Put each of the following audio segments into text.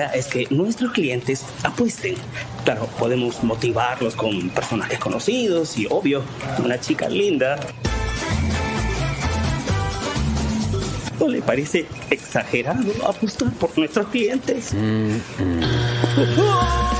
Idea es que nuestros clientes apuesten. Claro, podemos motivarlos con personajes conocidos y, obvio, una chica linda. ¿No le parece exagerado apostar por nuestros clientes? Mm, mm.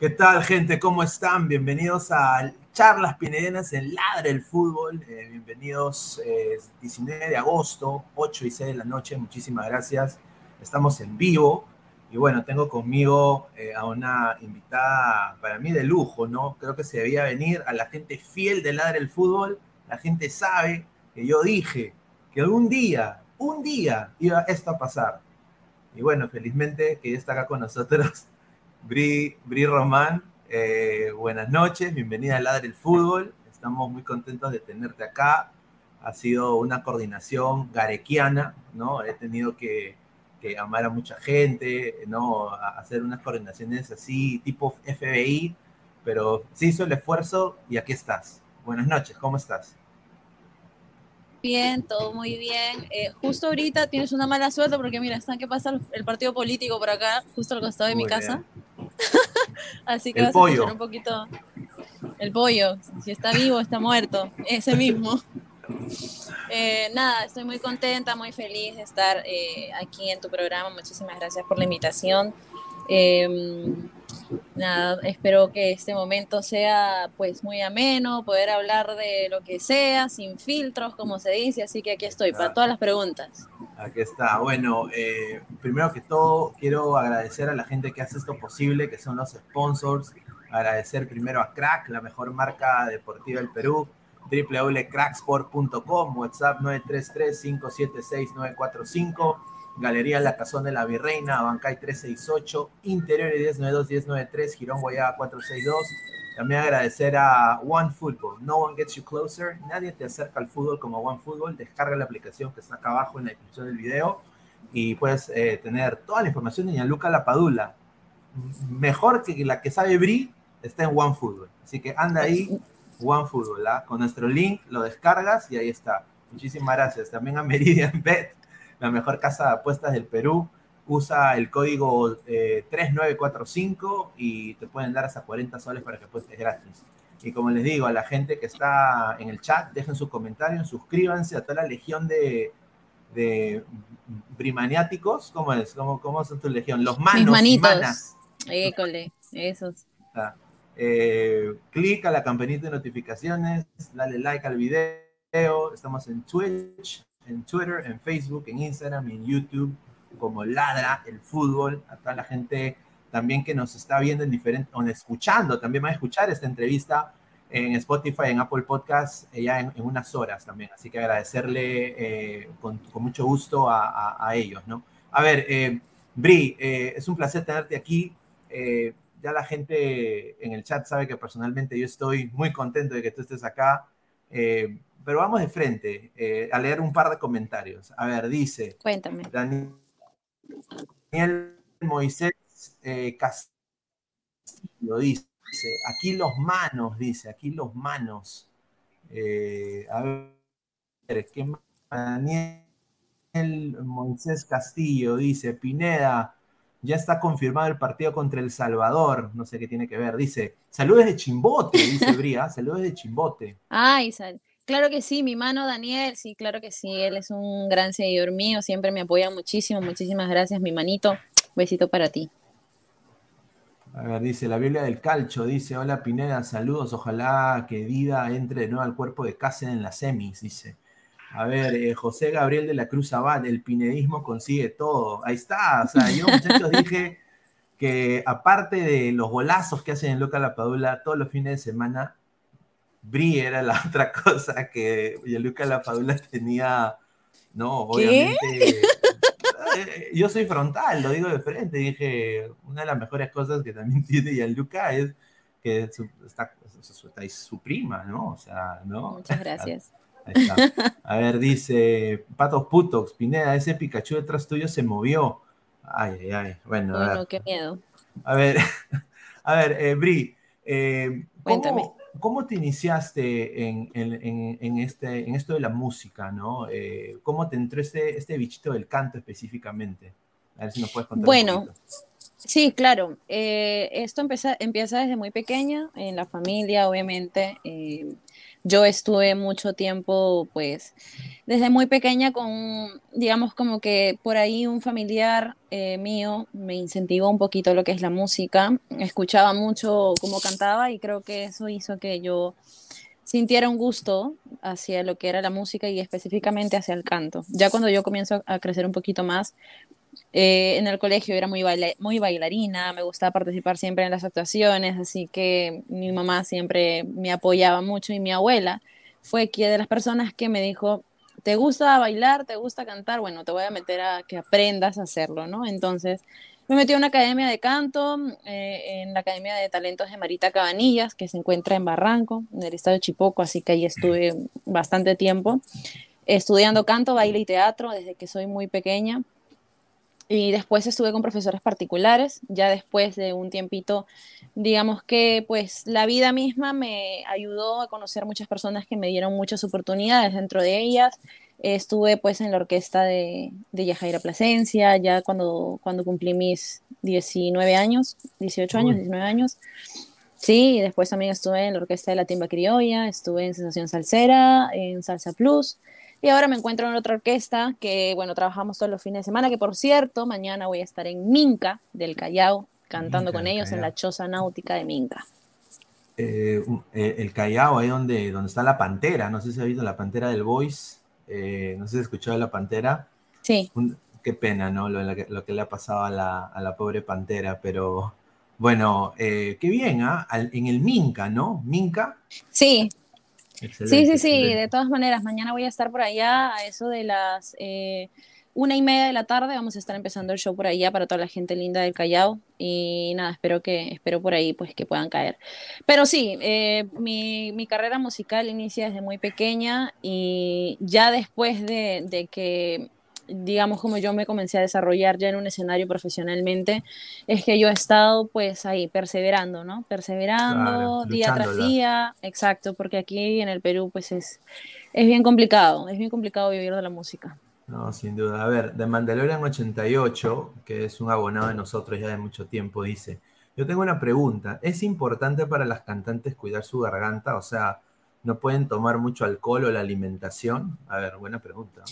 ¿Qué tal, gente? ¿Cómo están? Bienvenidos a Charlas Pinedianas en Ladre el Fútbol. Eh, bienvenidos, 19 eh, de agosto, 8 y 6 de la noche. Muchísimas gracias. Estamos en vivo. Y bueno, tengo conmigo eh, a una invitada para mí de lujo, ¿no? Creo que se debía venir a la gente fiel de Ladre el Fútbol. La gente sabe que yo dije que algún día, un día, iba esto a pasar. Y bueno, felizmente que está acá con nosotros Bri, Bri Román, eh, buenas noches, bienvenida a Ladre el Fútbol. Estamos muy contentos de tenerte acá. Ha sido una coordinación garequiana, ¿no? He tenido que, que amar a mucha gente, ¿no? A hacer unas coordinaciones así, tipo FBI, pero se hizo el esfuerzo y aquí estás. Buenas noches, ¿cómo estás? Bien, todo muy bien. Eh, justo ahorita tienes una mala suerte porque mira, están que pasa el partido político por acá, justo al costado de mi casa. Así que el vas pollo. a escuchar un poquito el pollo, si está vivo, está muerto, ese mismo. Eh, nada, estoy muy contenta, muy feliz de estar eh, aquí en tu programa. Muchísimas gracias por la invitación. Eh, nada, espero que este momento sea pues muy ameno, poder hablar de lo que sea, sin filtros, como se dice, así que aquí estoy para todas las preguntas. Aquí está. Bueno, eh, primero que todo, quiero agradecer a la gente que hace esto posible, que son los sponsors. Agradecer primero a Crack, la mejor marca deportiva del Perú, www.cracksport.com, WhatsApp 933-576-945, Galería La Cazón de la Virreina, Bancay 368, Interiores 1092-1093, Girón Guayaba 462. También agradecer a One Football, No One Gets You Closer, nadie te acerca al fútbol como One Football, descarga la aplicación que está acá abajo en la descripción del video y puedes eh, tener toda la información de Gianluca Lapadula. Mejor que la que sabe Bri, está en One Football. Así que anda ahí, One Football, ¿ah? con nuestro link lo descargas y ahí está. Muchísimas gracias. También a Meridian Bet, la mejor casa de apuestas del Perú. Usa el código eh, 3945 y te pueden dar hasta 40 soles para que apuestes gratis. Y como les digo, a la gente que está en el chat, dejen sus comentarios, suscríbanse a toda la legión de, de brimaniáticos. ¿Cómo es? ¿Cómo, ¿Cómo son tu legión? Los manos. Mis manitos. manas. École, esos. Ah, eh, clic a la campanita de notificaciones, dale like al video. Estamos en Twitch, en Twitter, en Facebook, en Instagram en YouTube como Ladra el Fútbol. A toda la gente también que nos está viendo en diferentes, o escuchando, también van a escuchar esta entrevista en Spotify, en Apple Podcast, eh, ya en, en, unas horas también. Así que agradecerle eh, con, con, mucho gusto a, a, a, ellos, ¿no? A ver, eh, Bri, es un placer tenerte aquí. ya la gente en el chat sabe que personalmente yo estoy muy contento de que tú estés acá. Pero vamos de frente a leer un par de comentarios. A ver, dice. Cuéntame. Daniel Moisés Castillo dice. Dice, aquí los manos, dice, aquí los manos. Eh, a ver, ¿qué más? Daniel Moisés Castillo dice, Pineda, ya está confirmado el partido contra El Salvador. No sé qué tiene que ver. Dice, saludos de Chimbote, dice Bría, saludos de Chimbote. Ay, sal. Claro que sí, mi mano Daniel, sí, claro que sí, él es un gran seguidor mío, siempre me apoya muchísimo, muchísimas gracias, mi manito. Besito para ti. A ver, dice la Biblia del Calcho, dice, hola Pineda, saludos, ojalá que Dida entre de nuevo al cuerpo de Cáceres en las semis, dice. A ver, eh, José Gabriel de la Cruz Abad, el pinedismo consigue todo. Ahí está, o sea, yo muchachos dije que aparte de los golazos que hacen en Loca La Padula todos los fines de semana, Bri era la otra cosa que Luca La Padula tenía, no, obviamente... ¿Qué? yo soy frontal, lo digo de frente. Dije, una de las mejores cosas que también tiene Gianluca es que su, está, su, está su prima, ¿no? O sea, ¿no? Muchas gracias. Ahí está. A ver, dice Patos Putox, Pineda, ese Pikachu detrás tuyo se movió. Ay, ay, ay. Bueno, a ver. qué miedo. A ver, a ver, eh, Bri, eh, ¿cómo, ¿cómo, te iniciaste en, en, en, este, en esto de la música, no? Eh, ¿Cómo te entró este, este bichito del canto específicamente? A ver si nos puedes contar. Bueno, un sí, claro. Eh, esto empieza, empieza desde muy pequeña, en la familia, obviamente. Eh, yo estuve mucho tiempo, pues, desde muy pequeña con, digamos, como que por ahí un familiar eh, mío me incentivó un poquito lo que es la música. Escuchaba mucho cómo cantaba y creo que eso hizo que yo sintiera un gusto hacia lo que era la música y específicamente hacia el canto. Ya cuando yo comienzo a crecer un poquito más, eh, en el colegio era muy, baila muy bailarina, me gustaba participar siempre en las actuaciones, así que mi mamá siempre me apoyaba mucho y mi abuela fue quien de las personas que me dijo, ¿te gusta bailar? ¿Te gusta cantar? Bueno, te voy a meter a que aprendas a hacerlo, ¿no? Entonces, me metí a una academia de canto, eh, en la Academia de Talentos de Marita Cabanillas, que se encuentra en Barranco, en el estado de Chipoco, así que ahí estuve bastante tiempo estudiando canto, baile y teatro desde que soy muy pequeña. Y después estuve con profesores particulares, ya después de un tiempito, digamos que pues la vida misma me ayudó a conocer muchas personas que me dieron muchas oportunidades, dentro de ellas estuve pues en la orquesta de, de Yajaira Plasencia, ya cuando, cuando cumplí mis 19 años, 18 años, 19 años. Sí, después también estuve en la orquesta de la Timba Criolla, estuve en Sensación Salsera, en Salsa Plus, y ahora me encuentro en otra orquesta que, bueno, trabajamos todos los fines de semana, que por cierto, mañana voy a estar en Minca del Callao, cantando con ellos en la choza náutica de Minca. Eh, eh, el Callao, ahí donde, donde está la pantera, no sé si ha visto la pantera del Voice, eh, no sé si ha escuchado la pantera. Sí. qué pena, ¿no? Lo, lo, que, le ha pasado a la, a la pobre pantera, pero bueno, qué bien, ¿ah? En el Minca, ¿no? Minca. Sí, sí, sí, sí, de todas maneras, mañana voy a estar por allá a eso de las eh, una y media de la tarde, vamos a estar empezando el show por allá para toda la gente linda del Callao y nada, espero que, espero por ahí pues que puedan caer. Pero sí, eh, mi, mi, carrera musical inicia desde muy pequeña y ya después de, de que digamos, como yo me comencé a desarrollar ya en un escenario profesionalmente, es que yo he estado pues ahí perseverando, ¿no? Perseverando día tras día, exacto, porque aquí en el Perú pues es, es bien complicado, es bien complicado vivir de la música. No, sin duda. A ver, de Mandalorian 88, que es un abonado de nosotros ya de mucho tiempo, dice, yo tengo una pregunta, ¿es importante para las cantantes cuidar su garganta? O sea, ¿no pueden tomar mucho alcohol o la alimentación? A ver, buena pregunta.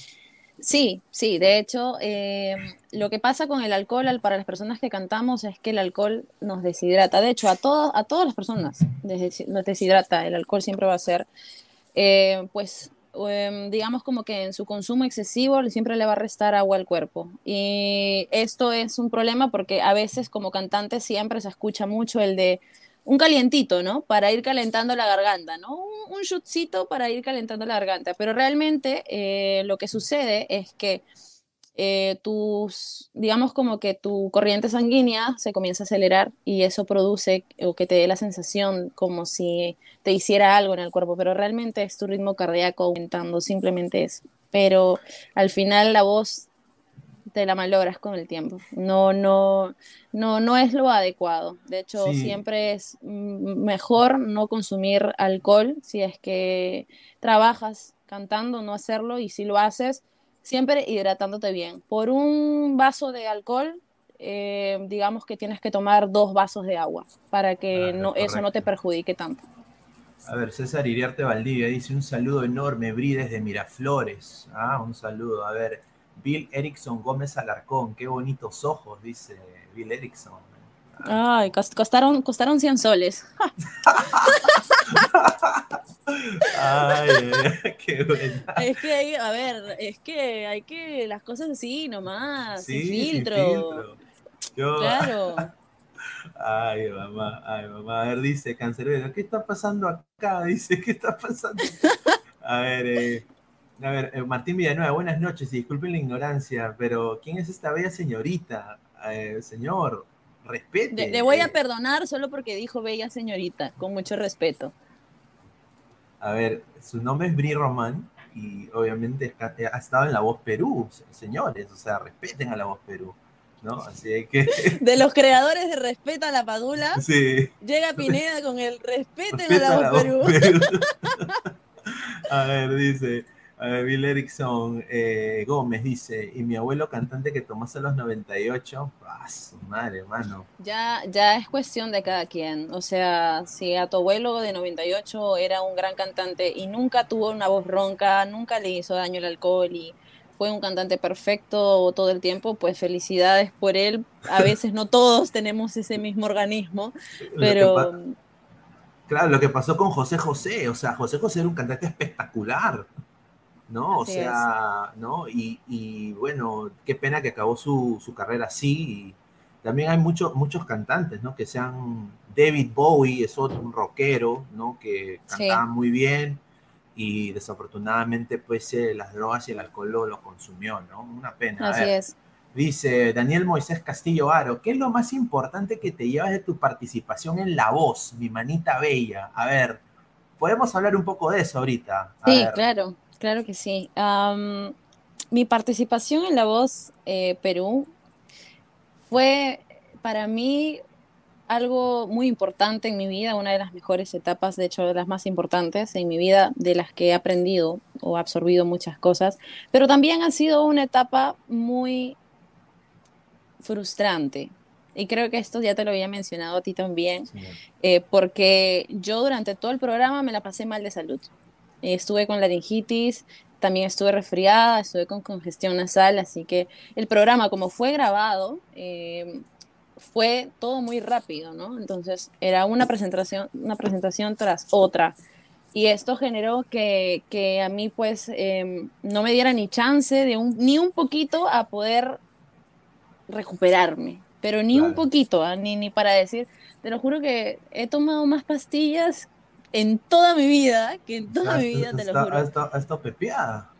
Sí, sí, de hecho, eh, lo que pasa con el alcohol para las personas que cantamos es que el alcohol nos deshidrata. De hecho, a, a todas las personas nos deshidrata. El alcohol siempre va a ser, eh, pues, em, digamos como que en su consumo excesivo siempre le va a restar agua al cuerpo. Y esto es un problema porque a veces como cantante siempre se escucha mucho el de un calientito, ¿no? Para ir calentando la garganta, ¿no? Un, un para ir calentando la garganta. Pero realmente eh, lo que sucede es que eh, tus, digamos como que tu corriente sanguínea se comienza a acelerar y eso produce o que te dé la sensación como si te hiciera algo en el cuerpo, pero realmente es tu ritmo cardíaco aumentando, simplemente eso. Pero al final la voz te la malogras con el tiempo. No, no, no, no es lo adecuado. De hecho, siempre es mejor no consumir alcohol si es que trabajas cantando, no hacerlo, y si lo haces, siempre hidratándote bien. Por un vaso de alcohol, eh, digamos que tienes que tomar dos vasos de agua para que no, eso no te perjudique tanto. A ver, César Iriarte Valdivia dice un saludo enorme, Brides de Miraflores. Ah, un saludo. A ver, Bill Erickson Gómez Alarcón, qué bonitos ojos, dice Bill Erickson. Ay, costaron, costaron 100 soles. Ay, qué buena. Es que, hay, a ver, es que hay que las cosas así nomás, sin filtro. Claro. Ay, mamá, ay, mamá. A ver, dice Cancerbero, ¿qué está pasando acá? Dice, ¿qué está pasando? A ver, eh, a ver, eh, Martín Villanueva, buenas noches y disculpen la ignorancia, pero ¿quién es esta bella señorita? Eh, señor, respete. Le, voy a perdonar solo porque dijo bella señorita, con mucho respeto. A ver, su nombre es Bri Román y obviamente eh, ha estado en La Voz Perú, señores, o sea, respeten a La Voz Perú. ¿no? Así que... De los creadores de Respeta a la Padula, sí. llega Pineda con el Respeten a La Voz, Perú. a ver, dice, Bill Erickson eh, Gómez dice, y mi abuelo cantante que tomó a los 98, ¡ah, su madre, hermano! Ya, ya es cuestión de cada quien. O sea, si a tu abuelo de 98 era un gran cantante y nunca tuvo una voz ronca, nunca le hizo daño el alcohol y fue un cantante perfecto todo el tiempo, pues felicidades por él. A veces no todos tenemos ese mismo organismo, pero... Claro, lo que pasó con José José, o sea, José José era un cantante espectacular. ¿No? o sea, ¿no? Y, bueno, qué pena que acabó su, carrera así. también hay muchos, muchos cantantes, ¿no? Que sean David Bowie, es otro, un rockero, ¿no? Que cantaba muy bien y desafortunadamente, pues, eh, las drogas y el alcohol lo, consumió, ¿no? Una pena. Así es. Dice Daniel Moisés Castillo Aro, ¿qué es lo más importante que te llevas de tu participación en La Voz, mi manita bella? A ver, podemos hablar un poco de eso ahorita. sí, claro, claro que sí. mi participación en La Voz eh, Perú fue para mí algo muy importante en mi vida, una de las mejores etapas, de hecho, de las más importantes en mi vida, de las que he aprendido o absorbido muchas cosas, pero también ha sido una etapa muy frustrante. Y creo que esto ya te lo había mencionado a ti también, eh, porque yo durante todo el programa me la pasé mal de salud. Estuve con laringitis, también estuve resfriada, estuve con congestión nasal, así que el programa como fue grabado, eh, fue todo muy rápido, ¿no? Entonces era una presentación, una presentación tras otra. Y esto generó que, que a mí pues em, no me diera ni chance de un, ni un poquito a poder recuperarme, pero ni un poquito, ¿ah? ni, ni para decir, te lo juro que he tomado más pastillas en toda mi vida que en toda mi vida, te lo juro. Ha estado pepeada.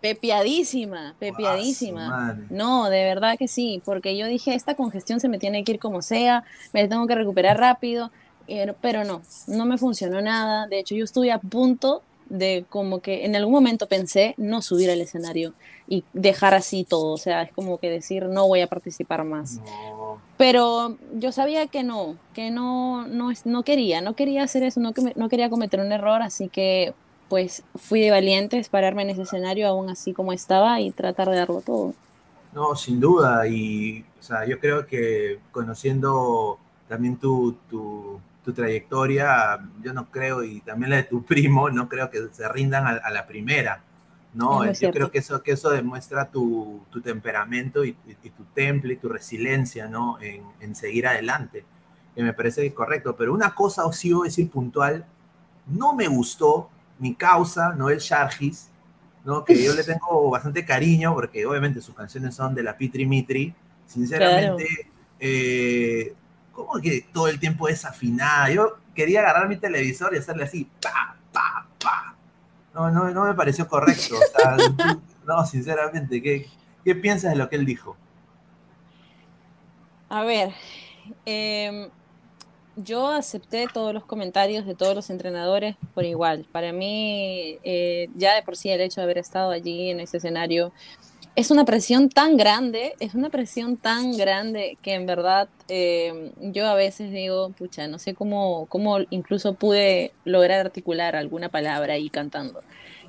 Pepiadísima, pepiadísima. no, de verdad que sí, porque yo dije, esta congestión se me tiene que ir como sea, me tengo que recuperar rápido, pero no, no me funcionó nada. De hecho, yo estuve a punto de como que en algún momento pensé no subir al escenario y dejar así todo, o sea, es como que decir no voy a participar más. Pero yo sabía que no, que no, no, no quería, no quería hacer eso, no, no quería cometer un error, así que pues fui de valientes pararme en ese escenario aún así como estaba y tratar de darlo todo. No, sin duda, y o sea, yo creo que conociendo también tu, tu, trayectoria, yo no creo, y también la de tu primo, no creo que se rindan a, la primera, ¿no? yo creo que eso, que eso demuestra tu, tu temperamento y, tu temple y tu resiliencia, ¿no? En, en, seguir adelante, que me parece correcto, pero una cosa os sigo decir puntual, no me gustó mi causa, Noel Shargis, ¿no? que yo le tengo bastante cariño porque obviamente sus canciones son de la Pitri Mitri. Sinceramente, eh, como que todo el tiempo desafinada. Yo quería agarrar mi televisor y hacerle así, pa, pa. No, no, no me pareció correcto. no, sinceramente, ¿qué, ¿qué piensas de lo que él dijo? A ver, eh, yo acepté todos los comentarios de todos los entrenadores por igual. Para mí, eh, ya de por sí el hecho de haber estado allí en ese escenario es una presión tan grande, es una presión tan grande que en verdad eh, yo a veces digo, pucha, no sé cómo, cómo incluso pude lograr articular alguna palabra ahí cantando.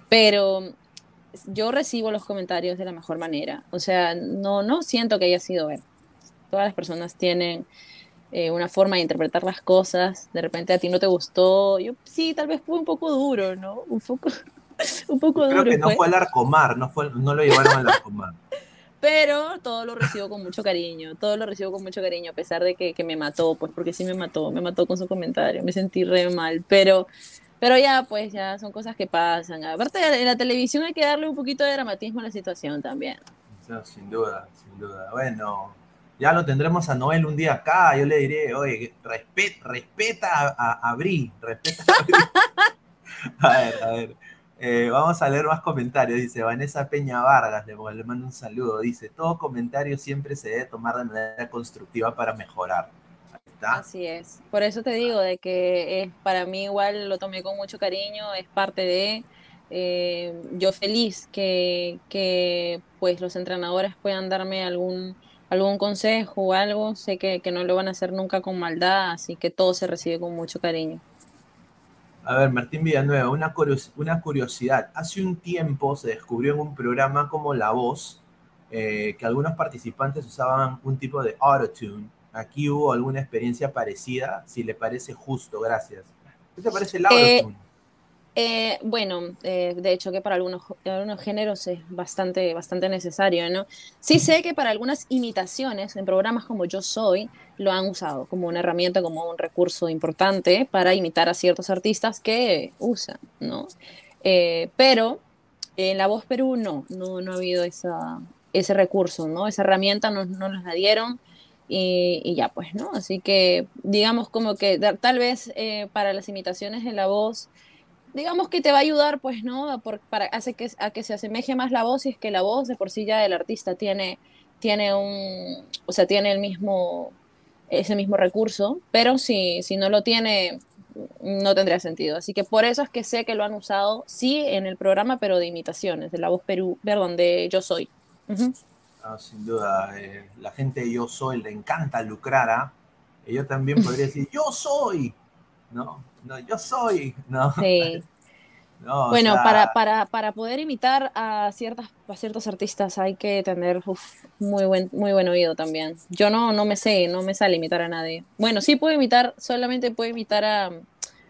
Pero yo recibo los comentarios de la mejor manera. O sea, no, no siento que haya sido. Todas las personas tienen eh, una forma de interpretar las cosas, de repente a ti no te gustó, yo sí, tal vez fue un poco duro, ¿no? Un poco, un poco Creo duro. que no fue al Arcomar, no, fue, no lo llevaron al Arcomar. Pero todo lo recibo con mucho cariño, todo lo recibo con mucho cariño, a pesar de que, que me mató, pues porque sí me mató, me mató con su comentario, me sentí re mal, pero pero ya, pues ya son cosas que pasan. Aparte, en la televisión hay que darle un poquito de dramatismo a la situación también. sin duda, sin duda. Bueno, ya lo tendremos a Noel un día acá, yo le diré, oye, respeta, respeta a, a Bri, respeta a Bri. a ver, a ver. Eh, vamos a leer más comentarios. Dice Vanessa Peña Vargas, le, mando un saludo. Dice, todo comentario siempre se debe tomar de manera constructiva para mejorar. Ahí está. Así es. Por eso te digo de que es, para mí igual lo tomé con mucho cariño, es parte de... Eh, yo feliz que, que pues los entrenadores puedan darme algún algún consejo o algo, sé que, no lo van a hacer nunca con maldad, así que todo se recibe con mucho cariño. A ver, Martín Villanueva, una, una curiosidad. Hace un tiempo se descubrió en un programa como La Voz eh, que algunos participantes usaban un tipo de autotune. Aquí hubo alguna experiencia parecida, si le parece justo, gracias. ¿Qué te parece el eh, autotune? Eh, bueno, eh, de hecho que para algunos, algunos géneros es bastante, bastante necesario, ¿no? Sí sé que para algunas imitaciones en programas como Yo Soy lo han usado como una herramienta, como un recurso importante para imitar a ciertos artistas que usan, ¿no? Eh, pero en La Voz Perú no, no, no ha habido esa, ese recurso, ¿no? Esa herramienta no, no nos la dieron. Y, y, ya pues, ¿no? Así que digamos como que tal vez para las imitaciones de la voz digamos que te va a ayudar, pues, ¿no? para, hace que, a que se asemeje más la voz y es que la voz de por sí ya del artista tiene, tiene un, o sea, tiene el mismo, ese mismo recurso, pero si, si no lo tiene, no tendría sentido. Así que por eso es que sé que lo han usado, sí, en el programa, pero de imitaciones, de La Voz Perú, perdón, de Yo Soy. sin duda, eh, la gente Yo Soy le encanta lucrar, ¿ah? Yo también podría decir, yo soy, ¿no? No, yo soy, ¿no? Sí. bueno, para, para, para, poder imitar a, ciertas, a ciertos artistas hay que tener muy, buen, muy buen oído también. Yo no, no me sé, no me sale imitar a nadie. Bueno, sí puedo imitar, solamente puedo imitar a, al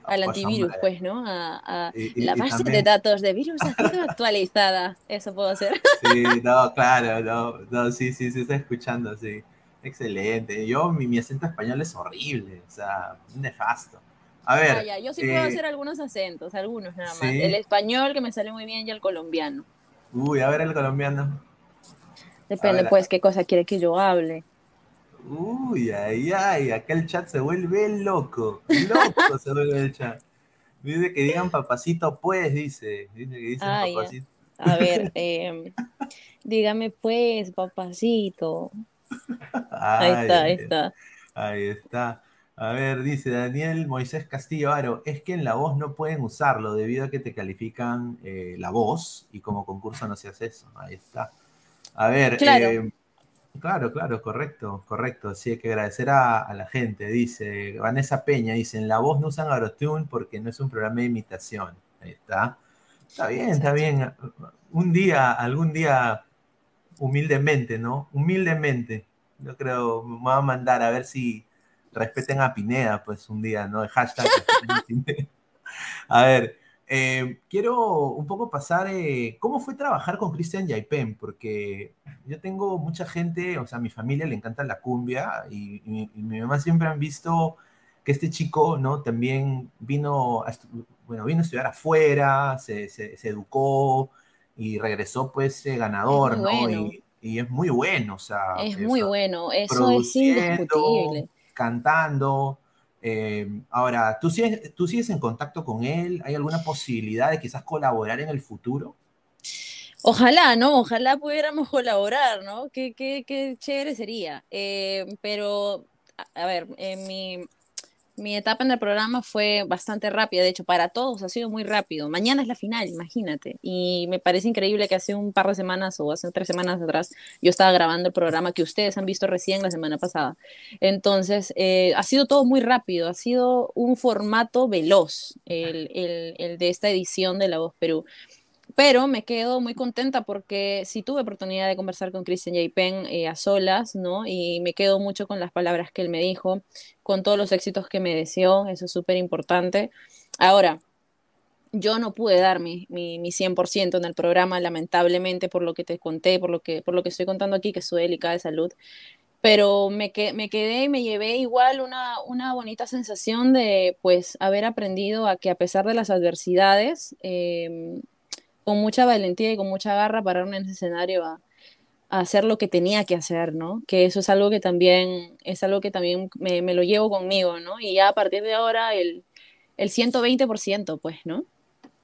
pues, antivirus, pues, ¿no? A, la base de datos de virus ha sido actualizada. Eso puedo hacer. Sí, no, claro, no, no, sí, sí, sí, está escuchando, sí. Excelente. Yo, mi, mi acento español es horrible, o sea, nefasto. A ver. Ah, yo sí puedo eh, hacer algunos acentos, algunos nada más. El español que me sale muy bien y el colombiano. Uy, a ver el colombiano. Depende, pues, qué cosa quiere que yo hable. Uy, ay, ay, acá el chat se vuelve loco. Loco se vuelve el chat. Dice que digan papacito, pues, dice. Dice que dicen papacito. A ver, em, dígame pues, papacito. ahí está, ahí está. Ahí está. A ver, dice Daniel Moisés Castillo Aro, es que en la voz no pueden usarlo debido a que te califican eh, la voz y como concurso no se hace eso. Ahí está. A ver, claro, eh, claro, claro, correcto, correcto. Sí, hay que agradecer a, la gente. Dice Vanessa Peña, dice, en la voz no usan Aerotune porque no es un programa de imitación. Ahí está. Está bien, está bien. Un día, algún día, humildemente, ¿no? Humildemente. Yo creo, me voy a mandar a ver si respeten a Pineda, pues un día, ¿no? El hashtag. a ver, eh, quiero un poco pasar, eh, ¿cómo fue trabajar con Cristian Yaipen? Porque yo tengo mucha gente, o sea, a mi familia le encanta la cumbia y, mi mamá siempre han visto que este chico, ¿no? También vino a, bueno, vino a estudiar afuera, se, educó y regresó pues eh, ganador, ¿no? Y, es muy bueno, o sea. Es muy bueno, eso es indiscutible cantando. Eh, ahora, ¿tú sigues, ¿tú sigues en contacto con él? ¿Hay alguna posibilidad de quizás colaborar en el futuro? Ojalá, ¿no? Ojalá pudiéramos colaborar, ¿no? Qué, qué, qué chévere sería. Eh, pero, a ver, en mi, mi etapa en el programa fue bastante rápida, de hecho, para todos ha sido muy rápido. Mañana es la final, imagínate. Y me parece increíble que hace un par de semanas o hace tres semanas atrás yo estaba grabando el programa que ustedes han visto recién la semana pasada. Entonces, eh, ha sido todo muy rápido, ha sido un formato veloz el, el, el de esta edición de La Voz Perú pero me quedo muy contenta porque sí tuve oportunidad de conversar con Christian J. Penn eh, a solas, ¿no? Y me quedo mucho con las palabras que él me dijo, con todos los éxitos que me deseó, eso es súper importante. Ahora, yo no pude dar mi, mi, mi, 100% en el programa, lamentablemente, por lo que te conté, por lo que, por lo que estoy contando aquí, que soy delicada de salud. Pero me, que, me quedé y me llevé igual una, una bonita sensación de, pues, haber aprendido a que a pesar de las adversidades, eh, con mucha valentía y con mucha garra pararme en ese escenario a, hacer lo que tenía que hacer, ¿no? Que eso es algo que también, es algo que también me, lo llevo conmigo, ¿no? Y ya a partir de ahora el, el 120%, pues, ¿no?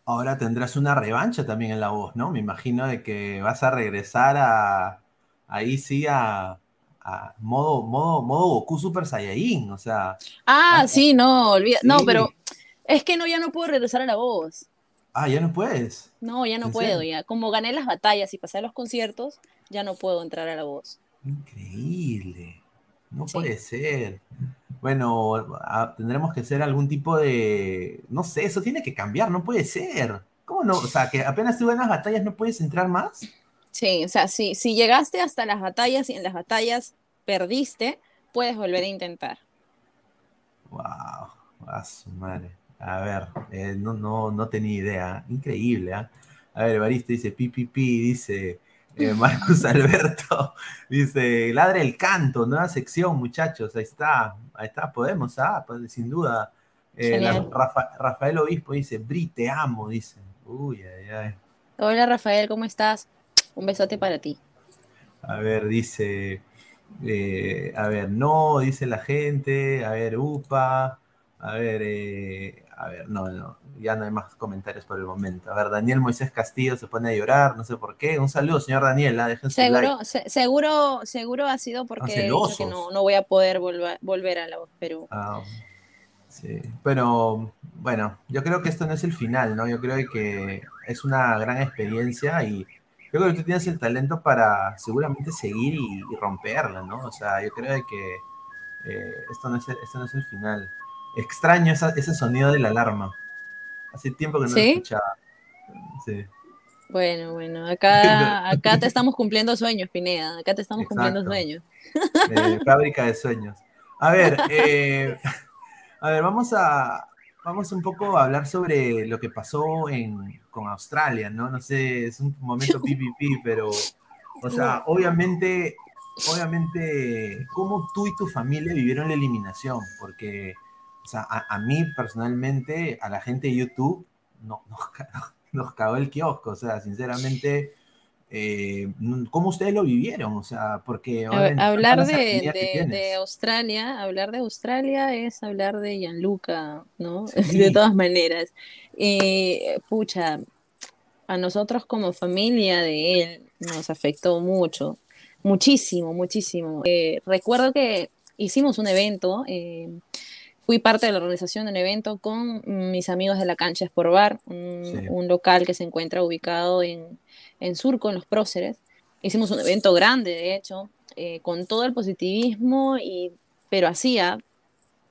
Ahora tendrás una revancha también en la voz, ¿no? Me imagino de que vas a regresar a, ahí sí a, modo, modo, modo Goku Super Saiyajin, o sea. Ah, sí, no, olvida, no, pero es que no, ya no puedo regresar a la voz. Ah, ya no puedes. No, ya no puedo, ya. Como gané las batallas y pasé los conciertos, ya no puedo entrar a la voz. Increíble. No puede ser. Bueno, tendremos que hacer algún tipo de. No sé, eso tiene que cambiar, no puede ser. ¿Cómo no? O sea, que apenas tú ganas batallas no puedes entrar más. Sí, o sea, si, si llegaste hasta las batallas y en las batallas perdiste, puedes volver a intentar. Wow, a su madre. A ver, eh, no, no, no tenía idea. Increíble, ¿ah? A ver, Barista dice pipipi, dice eh, Marcus Alberto, dice ladre el canto, nueva sección, muchachos. Ahí está, ahí está, podemos, ¿ah? Pues, sin duda. Eh, Rafael Obispo dice, Bri, te amo, dice. Uy, ay, ay. Hola Rafael, ¿cómo estás? Un besote para ti. A ver, dice, a ver, no, dice la gente, a ver, upa, a ver, eh, a ver, no, no, ya no hay más comentarios por el momento. A ver, Daniel Moisés Castillo se pone a llorar, no sé por qué. Un saludo, señor Daniel, ¿ah? déjense Seguro, like. se- seguro, seguro ha sido porque he dicho que celosos. no, no voy a poder volver, volver a la voz Perú. Ah, sí, pero bueno, yo creo que esto no es el final, ¿no? Yo creo que es una gran experiencia y yo creo que tú tienes el talento para seguramente seguir y, y romperla, ¿no? O sea, yo creo que eh, esto, no es el, esto no es el final. Extraño esa- ese sonido de la alarma. Hace tiempo que no lo ¿Sí? escuchaba. Sí. Bueno, bueno, acá, acá te estamos cumpliendo sueños, Pineda. Acá te estamos cumpliendo Exacto. sueños. de fábrica de sueños. A ver, eh, a ver, vamos a vamos un poco a hablar sobre lo que pasó en, con Australia, ¿no? No sé, es un momento PPP, pero, o sea, obviamente, obviamente, ¿cómo tú y tu familia vivieron la eliminación? Porque, o sea, a, a mí personalmente, a la gente de YouTube, no, nos, nos cagó el kiosco, o sea, sinceramente, eh, ¿cómo ustedes lo vivieron? O sea, porque... Hablar de, de- de Australia, hablar de Australia es hablar de Gianluca, ¿no? Sí. De todas maneras. Eh, pucha, a nosotros como familia de él nos afectó mucho, muchísimo, muchísimo. Eh, recuerdo que hicimos un evento, eh, fui parte de la organización de un evento con mis amigos de la cancha Sport Bar, un, Sí. un local que se encuentra ubicado en, en Surco, en Los Próceres. Hicimos un evento grande, de hecho, eh, con todo el positivismo, y, pero hacía,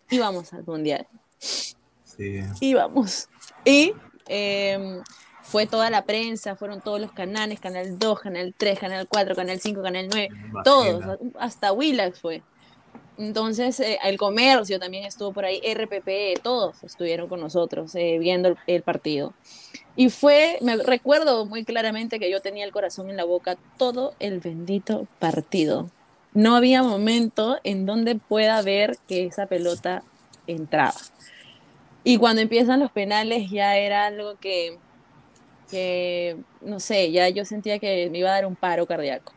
íbamos al mundial Sí. íbamos. Y eh, fue toda la prensa, fueron todos los canales, Canal 2, Canal 3, Canal 4, Canal 5, Canal 9, Imagina. todos, hasta Willax fue. Entonces, eh, el comercio también estuvo por ahí, RPP, todos estuvieron con nosotros eh, viendo el, el partido. Y fue, me recuerdo muy claramente que yo tenía el corazón en la boca todo el bendito partido. No había momento en donde pueda ver que esa pelota entraba. Y cuando empiezan los penales ya era algo que, que, no sé, ya yo sentía que me iba a dar un paro cardíaco.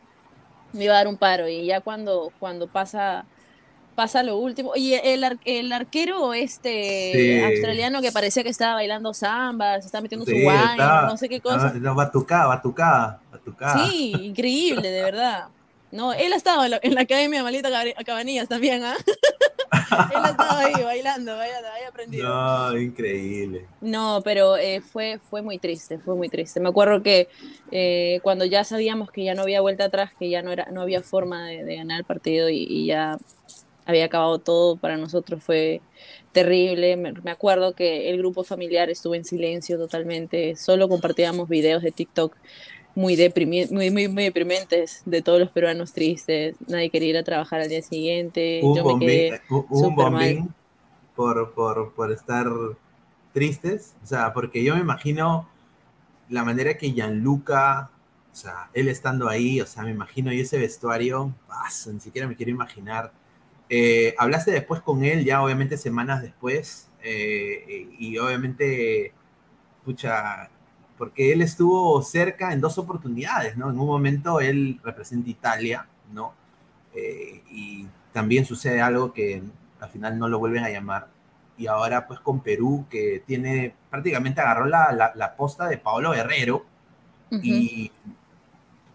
Me iba a dar un paro y ya cuando, cuando pasa, pasa lo último. Y el, ar- el arquero este Sí. australiano que parecía que estaba bailando samba, se estaba metiendo Sí, su wine, no sé qué cosa. no, batucada, batucada, batucada. Sí, increíble, de verdad. No, él ha estado en la, en la academia de Malita Cab- Cabanillas también, ¿ah? él ha estado ahí bailando, ahí aprendido. No, increíble. No, pero eh, fue, fue muy triste, fue muy triste. Me acuerdo que eh, cuando ya sabíamos que ya no había vuelta atrás, que ya no, era, no había forma de, de ganar el partido y, y ya había acabado todo, para nosotros fue terrible. Me, me acuerdo que el grupo familiar estuvo en silencio totalmente, solo compartíamos videos de TikTok muy, deprimi muy, muy, muy deprimentes de todos los peruanos tristes. Nadie quería ir a trabajar al día siguiente. Un Yo me bombín, quedé un- un súper mal. bombín por, por, por estar tristes. O sea, porque yo me imagino la manera que Gianluca, o sea, él estando ahí, o sea, me imagino y ese vestuario, ah, ni siquiera me quiero imaginar. Eh, hablaste después con él, ya obviamente semanas después, eh, y, y obviamente, pucha, porque él estuvo cerca en dos oportunidades, ¿no? En un momento él representa Italia, ¿no? Eh, y también sucede algo que al final no lo vuelven a llamar. Y ahora pues con Perú, que tiene, prácticamente agarró la, la, la posta de Paolo Guerrero Ujú. y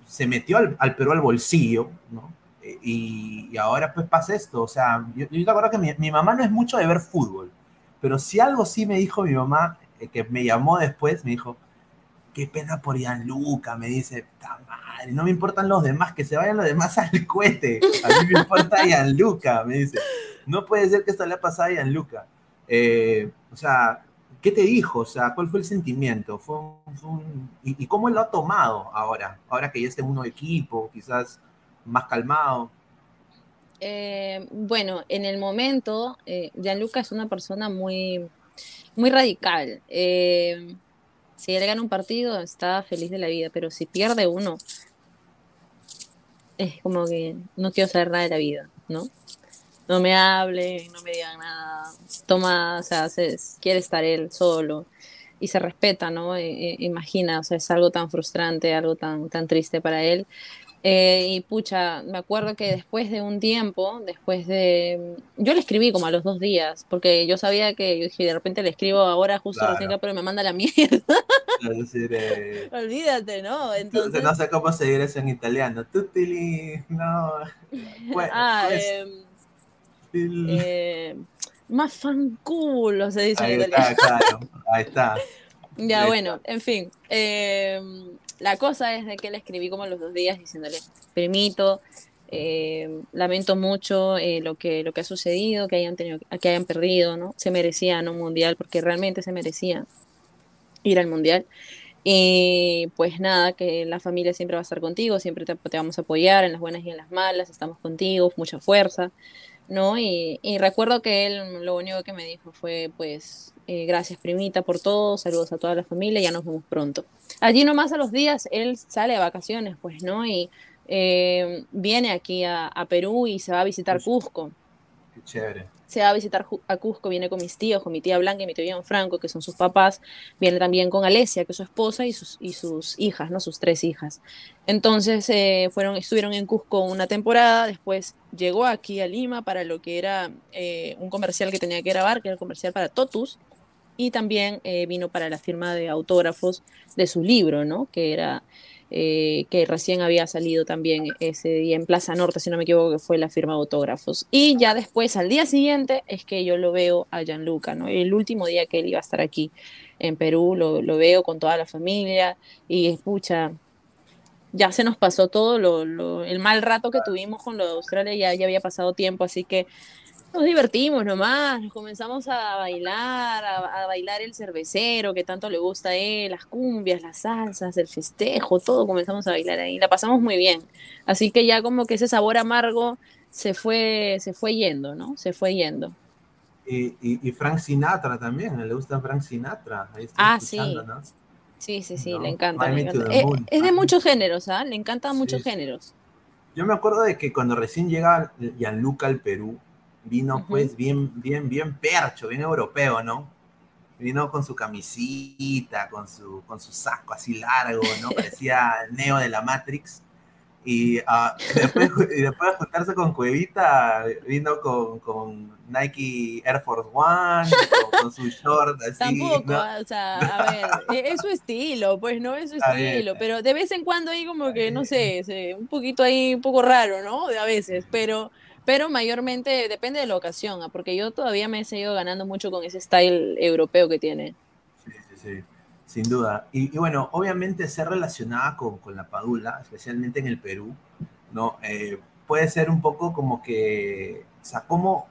se metió al, al Perú al bolsillo, ¿no? Y, y ahora pues pasa esto, o sea, yo, yo te acuerdo que mi, mi mamá no es mucho de ver fútbol, pero si algo sí me dijo mi mamá, eh, que me llamó después, me dijo, qué pena por Gianluca, me dice, "Ta madre, no me importan los demás, que se vayan los demás al cohete, a mí me importa Gianluca, me dice, no puede ser que esto le ha pasado a Gianluca. Eh, o sea, ¿qué te dijo? O sea, ¿cuál fue el sentimiento? ¿Fue un- fue un- y, y cómo lo ha tomado ahora? Ahora que ya está en uno equipo, quizás más calmado. Eh, bueno, en el momento, eh, Gianluca es una persona muy, muy radical. Eh, si él gana un partido, está feliz de la vida, pero si pierde uno, es como que no quiero saber nada de la vida, ¿no? No me hable, no me digan nada. Toma, o sea, se- quiere estar él solo. y se respeta, ¿no? Eh, eh, imagina, o sea, es algo tan frustrante, algo tan, tan triste para él. Eh, y pucha, me acuerdo que después de un tiempo, después de... Yo le escribí como a los dos días, porque yo sabía que yo dije, de repente le escribo ahora justo Claro. recién, pero me manda la mierda. Es decir, eh, Olvídate, ¿no? Entonces... no sé cómo seguir eso en italiano. Tutili, no. Pues- ah, pues, til- eh, más fanculo se dice ahí en está, italiano. claro. Ahí está. Ya, Ahí bueno, en fin. eh, la cosa es de que le escribí como los dos días diciéndole, primito, eh, lamento mucho eh, lo, que, lo que ha sucedido, que hayan, tenido, que hayan perdido, ¿no? Se merecían un mundial, porque realmente se merecía ir al mundial. Y pues nada, que la familia siempre va a estar contigo, siempre te vamos a apoyar en las buenas y en las malas, estamos contigo, mucha fuerza, ¿no? Y, y recuerdo que él lo único que me dijo fue, pues, eh, gracias primita por todo, saludos a toda la familia, ya nos vemos pronto. Allí nomás a los días él sale de vacaciones, pues, ¿no? Y eh, viene aquí a, a Perú y se va a visitar Cusco Qué chévere. Se va a visitar a Cusco, viene con mis tíos, con mi tía Blanca y mi tío Gianfranco, que son sus papás, viene también con Alesia, que es su esposa, y sus, y sus hijas, ¿no? Sus tres hijas. Entonces, eh, fueron, estuvieron en Cusco una temporada, después llegó aquí a Lima para lo que era eh, un comercial que tenía que grabar, que era el comercial para Totus, y también eh, vino para la firma de autógrafos de su libro, ¿no? Que era... eh, que recién había salido también ese día en Plaza Norte, si no me equivoco, que fue la firma de autógrafos. Y ya después, al día siguiente, es que yo lo veo a Gianluca, ¿no? El último día que él iba a estar aquí en Perú, lo, lo veo con toda la familia y escucha, ya se nos pasó todo lo, lo- el mal rato que tuvimos con lo de Australia, ya, ya había pasado tiempo, así que nos divertimos nomás, nos comenzamos a bailar, a, a bailar el cervecero que tanto le gusta a él, las cumbias, las salsas, el festejo, todo comenzamos a bailar ahí, la pasamos muy bien. Así que ya como que ese sabor amargo se fue, se fue yendo, ¿no? Se fue yendo. Y, y, y Frank Sinatra también, le gusta Frank Sinatra. Ahí Ah, sí. ¿no? Sí, sí, sí, No, le encanta. Le encanta. Eh, es de muchos géneros, ¿ah? Le encantan muchos Sí. géneros. Yo me acuerdo de que cuando recién llega Gianluca al Perú, vino pues bien, bien, bien percho, bien europeo, ¿no? Vino con su camisita, con su, con su saco así largo, ¿no? Parecía Neo de la Matrix. Y, ah, después, y después de juntarse con Cuevita, vino con, con Nike Air Force One, con, con su short así. Tampoco, ¿no? o sea, a ver, e- es su estilo, pues no es su estilo, pero de vez en cuando hay como que, no sé, un poquito ahí, un poco raro, ¿no? De a veces, pero, pero mayormente depende de la ocasión, ¿ah? porque yo todavía me he seguido ganando mucho con ese style europeo que tiene. Sí, sí, sí, sin duda. Y, y bueno, obviamente ser relacionada con, con la padula, especialmente en el Perú, ¿no? Eh, puede ser un poco como que, o sea, como,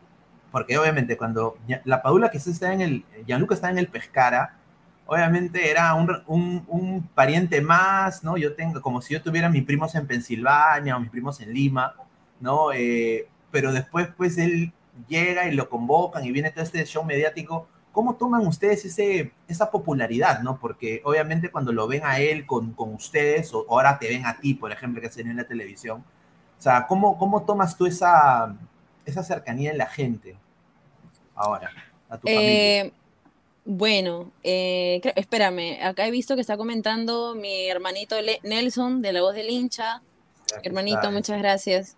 porque obviamente cuando la padula que está en el, Gianluca está en el Pescara, obviamente era un, un, un pariente más, ¿no? Yo tengo, como si yo tuviera mis primos en Pensilvania o mis primos en Lima, ¿no? Eh, pero después, pues, él llega y lo convocan y viene todo este show mediático. ¿Cómo toman ustedes ese, esa popularidad, no? Porque obviamente cuando lo ven a él con, con ustedes, o ahora te ven a ti, por ejemplo, que tenido en la televisión, o sea, ¿cómo, cómo tomas tú esa, esa cercanía en la gente ahora, a tu familia? Eh, bueno, eh, espérame, acá he visto que está comentando mi hermanito Le- Nelson de La Voz del Hincha. Hermanito, está, muchas gracias.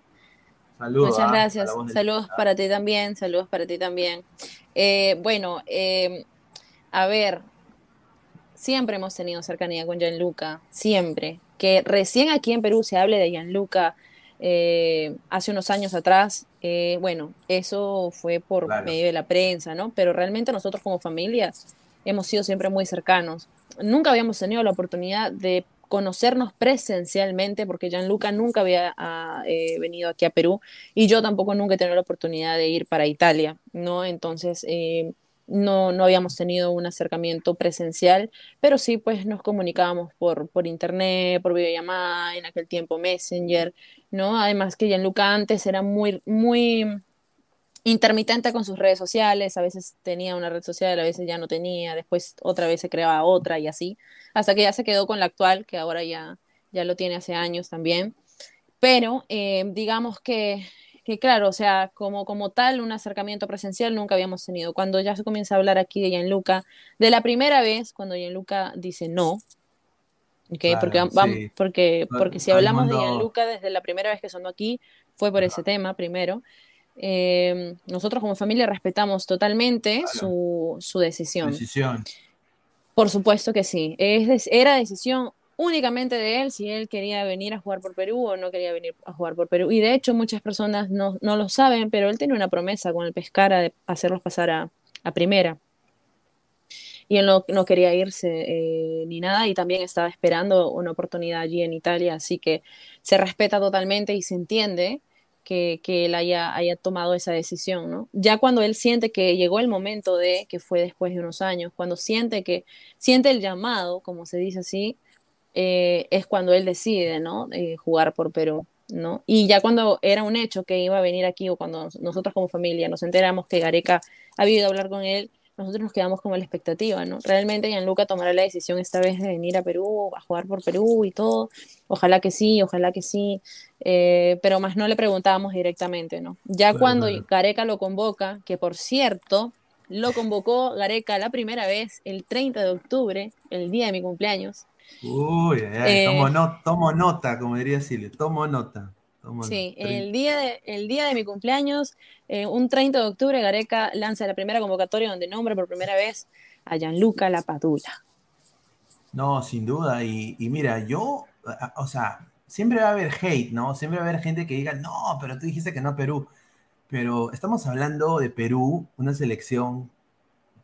Saludos, Muchas gracias. del Saludos para ti también, saludos para ti también. Eh, bueno, eh, a ver, siempre hemos tenido cercanía con Gianluca, siempre. Que recién aquí en Perú se hable de Gianluca eh, hace unos años atrás, eh, bueno, eso fue por Claro. medio de la prensa, ¿no? Pero realmente nosotros como familia hemos sido siempre muy cercanos. Nunca habíamos tenido la oportunidad de conocernos presencialmente, porque Gianluca nunca había ah, eh, venido aquí a Perú y yo tampoco nunca he tenido la oportunidad de ir para Italia, ¿no? Entonces, eh, no, no habíamos tenido un acercamiento presencial, pero sí, pues nos comunicábamos por, por internet, por videollamada, en aquel tiempo Messenger, ¿no? Además que Gianluca antes era muy, muy intermitente con sus redes sociales, a veces tenía una red social, a veces ya no tenía, después otra vez se creaba otra y así, hasta que ya se quedó con la actual, que ahora ya, ya lo tiene hace años también. Pero eh, digamos que, que claro, o sea, como, como tal, un acercamiento presencial nunca habíamos tenido. Cuando ya se comienza a hablar aquí de Gianluca, de la primera vez, cuando Gianluca dice no, okay, porque, Claro, vamos, sí. porque, porque si hablamos de Gianluca desde la primera vez que sonó aquí, fue por ese tema primero. Eh, nosotros como familia respetamos totalmente su, su decisión. Decisión. Por supuesto que sí. Es era decisión únicamente de él si él quería venir a jugar por Perú o no quería venir a jugar por Perú. Y de hecho muchas personas no, no lo saben, pero él tenía una promesa con el Pescara de hacerlos pasar a, a primera. Y él no, no quería irse eh, ni nada y también estaba esperando una oportunidad allí en Italia, así que se respeta totalmente y se entiende que, él haya, tomado esa decisión, ¿no? Ya cuando él siente que llegó el momento de, que fue después de unos años, cuando siente que, siente el llamado, como se dice así, eh, es cuando él decide, ¿no? Eh, jugar por Perú, ¿no? Y ya cuando era un hecho que iba a venir aquí o cuando nos- nosotros como familia nos enteramos que Gareca había ido a hablar con él, nosotros nos quedamos con la expectativa, ¿no? Realmente Gianluca tomará la decisión esta vez de venir a Perú, a jugar por Perú y todo. Ojalá que sí, ojalá que sí. Eh, pero más no le preguntábamos directamente, ¿no? Ya cuando. Gareca lo convoca, que por cierto, lo convocó Gareca la primera vez el 30 de octubre, el día de mi cumpleaños. Uy, ay, ay, Eh, tomo, no- tomo nota, como diría Silvia, tomo nota. Sí, el día de, el día de mi cumpleaños, eh, un 30 de octubre, Gareca lanza la primera convocatoria donde nombra por primera vez a Gianluca Lapadula. No, sin duda. Y, y mira, yo, o sea, siempre va a haber hate, ¿no? Siempre va a haber gente que diga, no, pero tú dijiste que no Perú. Pero estamos hablando de Perú, una selección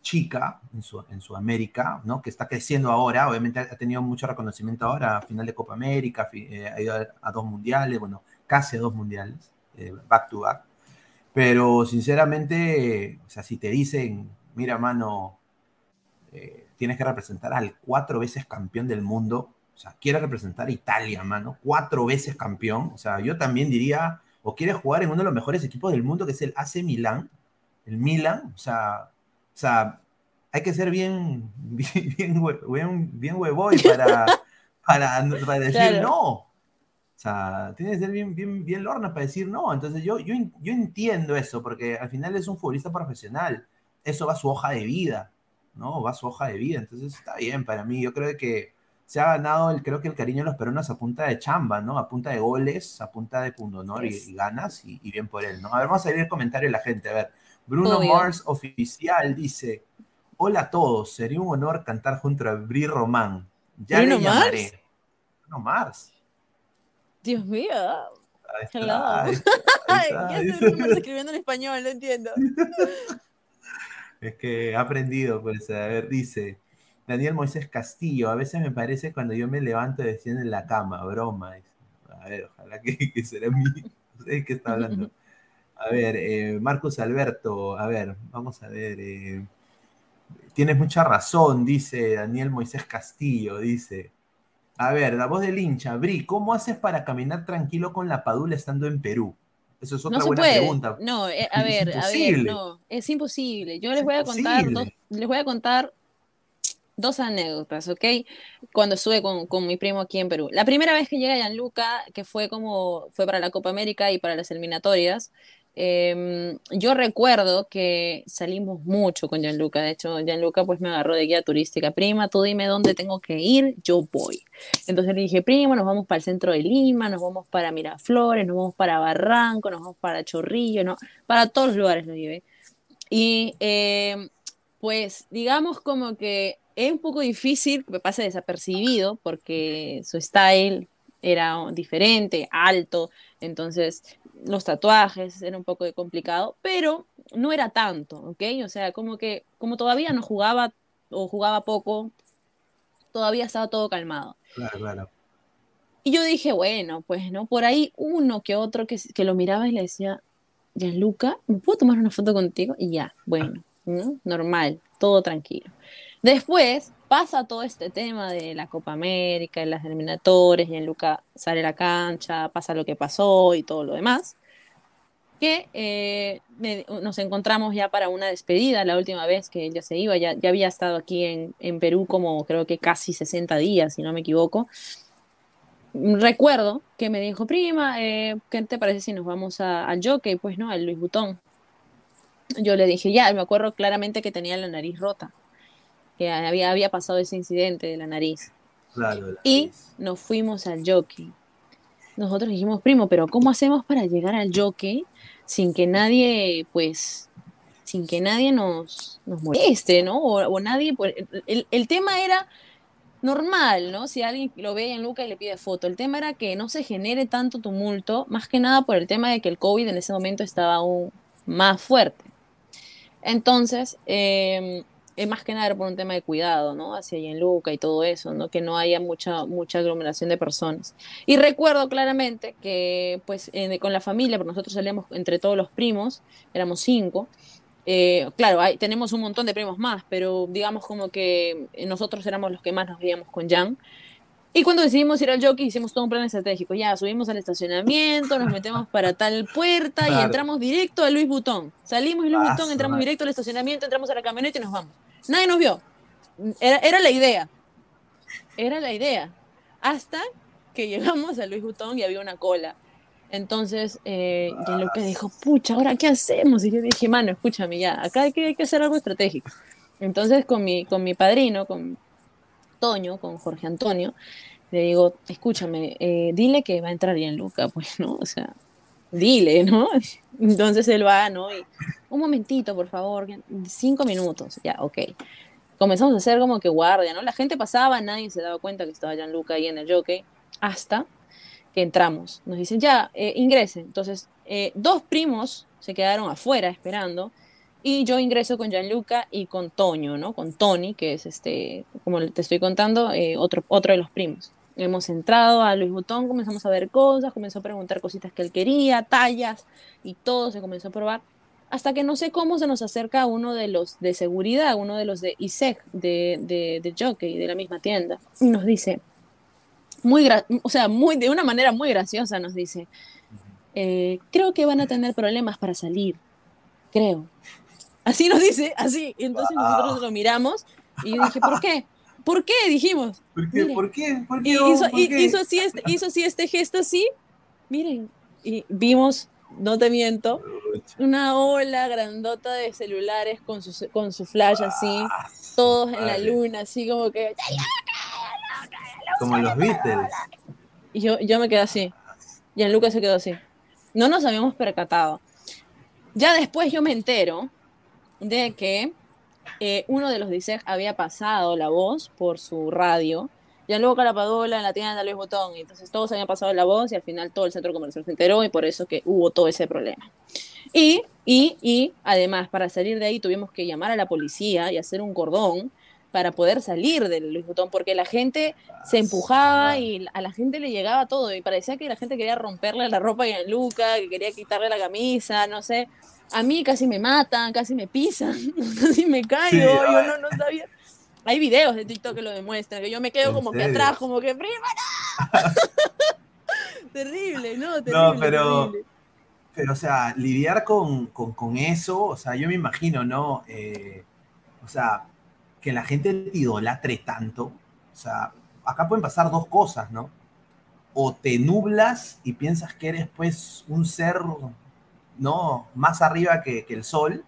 chica en, su, en Sudamérica, ¿no? Que está creciendo ahora, obviamente ha tenido mucho reconocimiento ahora, final de Copa América, eh, ha ido a, a dos mundiales, bueno, casi a dos mundiales, eh, back to back. Pero sinceramente, o sea, si te dicen, mira, mano, eh, tienes que representar al cuatro veces campeón del mundo, o sea, quieres representar a Italia, mano, cuatro veces campeón, o sea, yo también diría, o quieres jugar en uno de los mejores equipos del mundo, que es el AC Milan, el Milan, o sea, o sea, hay que ser bien, bien, bien, bien, bien huevoy para, para, para decir Claro. no. O sea, tiene que ser bien, bien, bien lorna para decir no. Entonces yo, yo, yo entiendo eso, porque al final es un futbolista profesional. Eso va a su hoja de vida, ¿no? Va a su hoja de vida. Entonces está bien para mí. Yo creo que se ha ganado, el, creo que el cariño de los peruanos a punta de chamba, ¿no? A punta de goles, a punta de pundonor y, y ganas, y, y bien por él, ¿no? A ver, vamos a ver el comentario de la gente. A ver, Bruno Obvio. Mars Oficial dice: Hola a todos, sería un honor cantar junto a Bri Román. Ya ¿Bruno le llamaré. Mars? Bruno Mars. Dios mío. Ahí está, Hello. ahí está, ahí Ay, está, ¿qué hace dice. Bruno Mars escribiendo en español? No entiendo. Es que he aprendido, pues, a ver, dice Daniel Moisés Castillo, a veces me parece cuando yo me levanto y desciendo en la cama, broma. A ver, ojalá que, que será mi, no sé de qué está hablando. A ver, eh, Marcus Alberto, a ver, vamos a ver. eh, tienes mucha razón, dice Daniel Moisés Castillo, dice. A ver, la voz del hincha, Bri, ¿cómo haces para caminar tranquilo con la padula estando en Perú? Eso es otra No se buena puede. pregunta. No, eh, a ver, a ver, no, es imposible. Yo les Es voy a contar dos, les voy a contar dos anécdotas, ¿ok? Cuando estuve con, con mi primo aquí en Perú. La primera vez que llegué a Gianluca, que fue como, fue para la Copa América y para las eliminatorias, em, yo recuerdo que salimos mucho con Gianluca. De hecho, Gianluca pues me agarró de guía turística. Prima, tú dime dónde tengo que ir, yo voy. Entonces le dije, primo, nos vamos para el centro de Lima, nos vamos para Miraflores, nos vamos para Barranco, nos vamos para Chorrillo, ¿no? Para todos los lugares lo llevé. Y eh, pues digamos como que es un poco difícil que me pase desapercibido porque su style era diferente, alto, entonces los tatuajes era un poco de complicado, pero no era tanto, ¿ok? O sea, como que como todavía no jugaba o jugaba poco, todavía estaba todo calmado. Claro, claro. Y yo dije, bueno, pues no, por ahí uno que otro que, que lo miraba y le decía, Gianluca, ¿me puedo tomar una foto contigo? Y ya, bueno, ¿no? normal, todo tranquilo. Después pasa todo este tema de la Copa América, de las eliminatorias, Gianluca sale la cancha, pasa lo que pasó y todo lo demás, que eh, nos encontramos ya para una despedida la última vez que él ya se iba, ya, ya había estado aquí en, en Perú como creo que casi 60 días, si no me equivoco. recuerdo que me dijo, prima, eh, ¿qué te parece si nos vamos al jockey? Pues no, al Luis Butón. Yo le dije, ya, me acuerdo claramente que tenía la nariz rota, que había, había pasado ese incidente de la nariz. y nos fuimos al jockey. Nosotros dijimos, primo, pero ¿cómo hacemos para llegar al jockey sin que nadie, pues, sin que nadie nos, nos moleste, ¿no? O, nadie, pues, el, el tema era normal, ¿no? Si alguien lo ve en Luca y le pide foto. El tema era que no se genere tanto tumulto, más que nada por el tema de que el COVID en ese momento estaba aún más fuerte. Entonces, eh, es más que nada por un tema de cuidado, ¿no? Hacia Luca y todo eso, ¿no? Que no haya mucha, mucha aglomeración de personas. Y recuerdo claramente que, pues, con la familia, porque nosotros salíamos entre todos los primos, éramos cinco, eh, claro, tenemos un montón de primos más, pero digamos como que nosotros éramos los que más nos veíamos con Jan. Y cuando decidimos ir al jockey, hicimos todo un plan estratégico. Ya, subimos al estacionamiento, nos metemos para tal puerta y entramos directo a Luis Butón. Salimos de Luis Butón, entramos directo al estacionamiento, entramos a la camioneta y nos vamos. Nadie nos vio. Era, era la idea. Era la idea. Hasta que llegamos a Luis Butón y había una cola. Entonces, eh, Gianluca dijo, pucha, ¿ahora qué hacemos? Y yo dije, mano, escúchame, ya, acá hay que, hay que hacer algo estratégico. Entonces, con mi, con mi padrino, con Toño, con Jorge Antonio, le digo, escúchame, eh, dile que va a entrar Gianluca, pues, ¿no? O sea, dile, ¿no? Entonces él va, ¿no? Y, un momentito, por favor, cinco minutos, ya, ok. Comenzamos a hacer como que guardia, ¿no? La gente pasaba, nadie se daba cuenta que estaba Gianluca ahí en el jockey, hasta que entramos. Nos dicen, ya, eh, ingresen. Entonces, eh, dos primos se quedaron afuera esperando y yo ingreso con Gianluca y con Toño, ¿no? Con Tony, que es este, como te estoy contando, eh, otro, otro de los primos. Hemos entrado a Luis Butón, comenzamos a ver cosas, comenzó a preguntar cositas que él quería, tallas y todo se comenzó a probar. Hasta que no sé cómo se nos acerca uno de los de seguridad, uno de los de ISEC, de, de, de Jockey, de la misma tienda, y nos dice, muy, o sea, muy, de una manera muy graciosa nos dice, eh, creo que van a tener problemas para salir, creo. Así nos dice, así. Entonces nosotros lo miramos y yo dije, ¿por qué? ¿Por qué? Dijimos. ¿Por qué? ¿Por qué? ¿Por qué? Y hizo, así este, hizo así este gesto así. Miren, y vimos, no te miento, una ola grandota de celulares con su, con su flash así, todos en la luna, así como que... Como los Beatles. Y yo, yo me quedé así. Gianluca se quedó así. No nos habíamos percatado. Ya después yo me entero de que eh, uno de los DICEG había pasado la voz por su radio. Gianluca Lapadola en la tienda de Luis Botón. Y entonces todos habían pasado la voz y al final todo el centro comercial se enteró y por eso que hubo todo ese problema. Y, y, y además, para salir de ahí tuvimos que llamar a la policía y hacer un cordón para poder salir del Luis Butón, porque la gente se empujaba y a la gente le llegaba todo y parecía que la gente quería romperle la ropa a Luca, que quería quitarle la camisa, no sé. A mí casi me matan, casi me pisan, casi me caigo, yo no, no sabía. Hay videos de TikTok que lo demuestran, que yo me quedo como que atrás, como que ¡prima, terrible, ¿no? Terrible, no, pero... Pero, o sea, lidiar con, con, con, eso, o sea, yo me imagino, ¿no? Eh, o sea, que la gente te idolatre tanto, o sea, acá pueden pasar dos cosas, ¿no? O te nublas y piensas que eres pues un ser, ¿no? Más arriba que, el sol,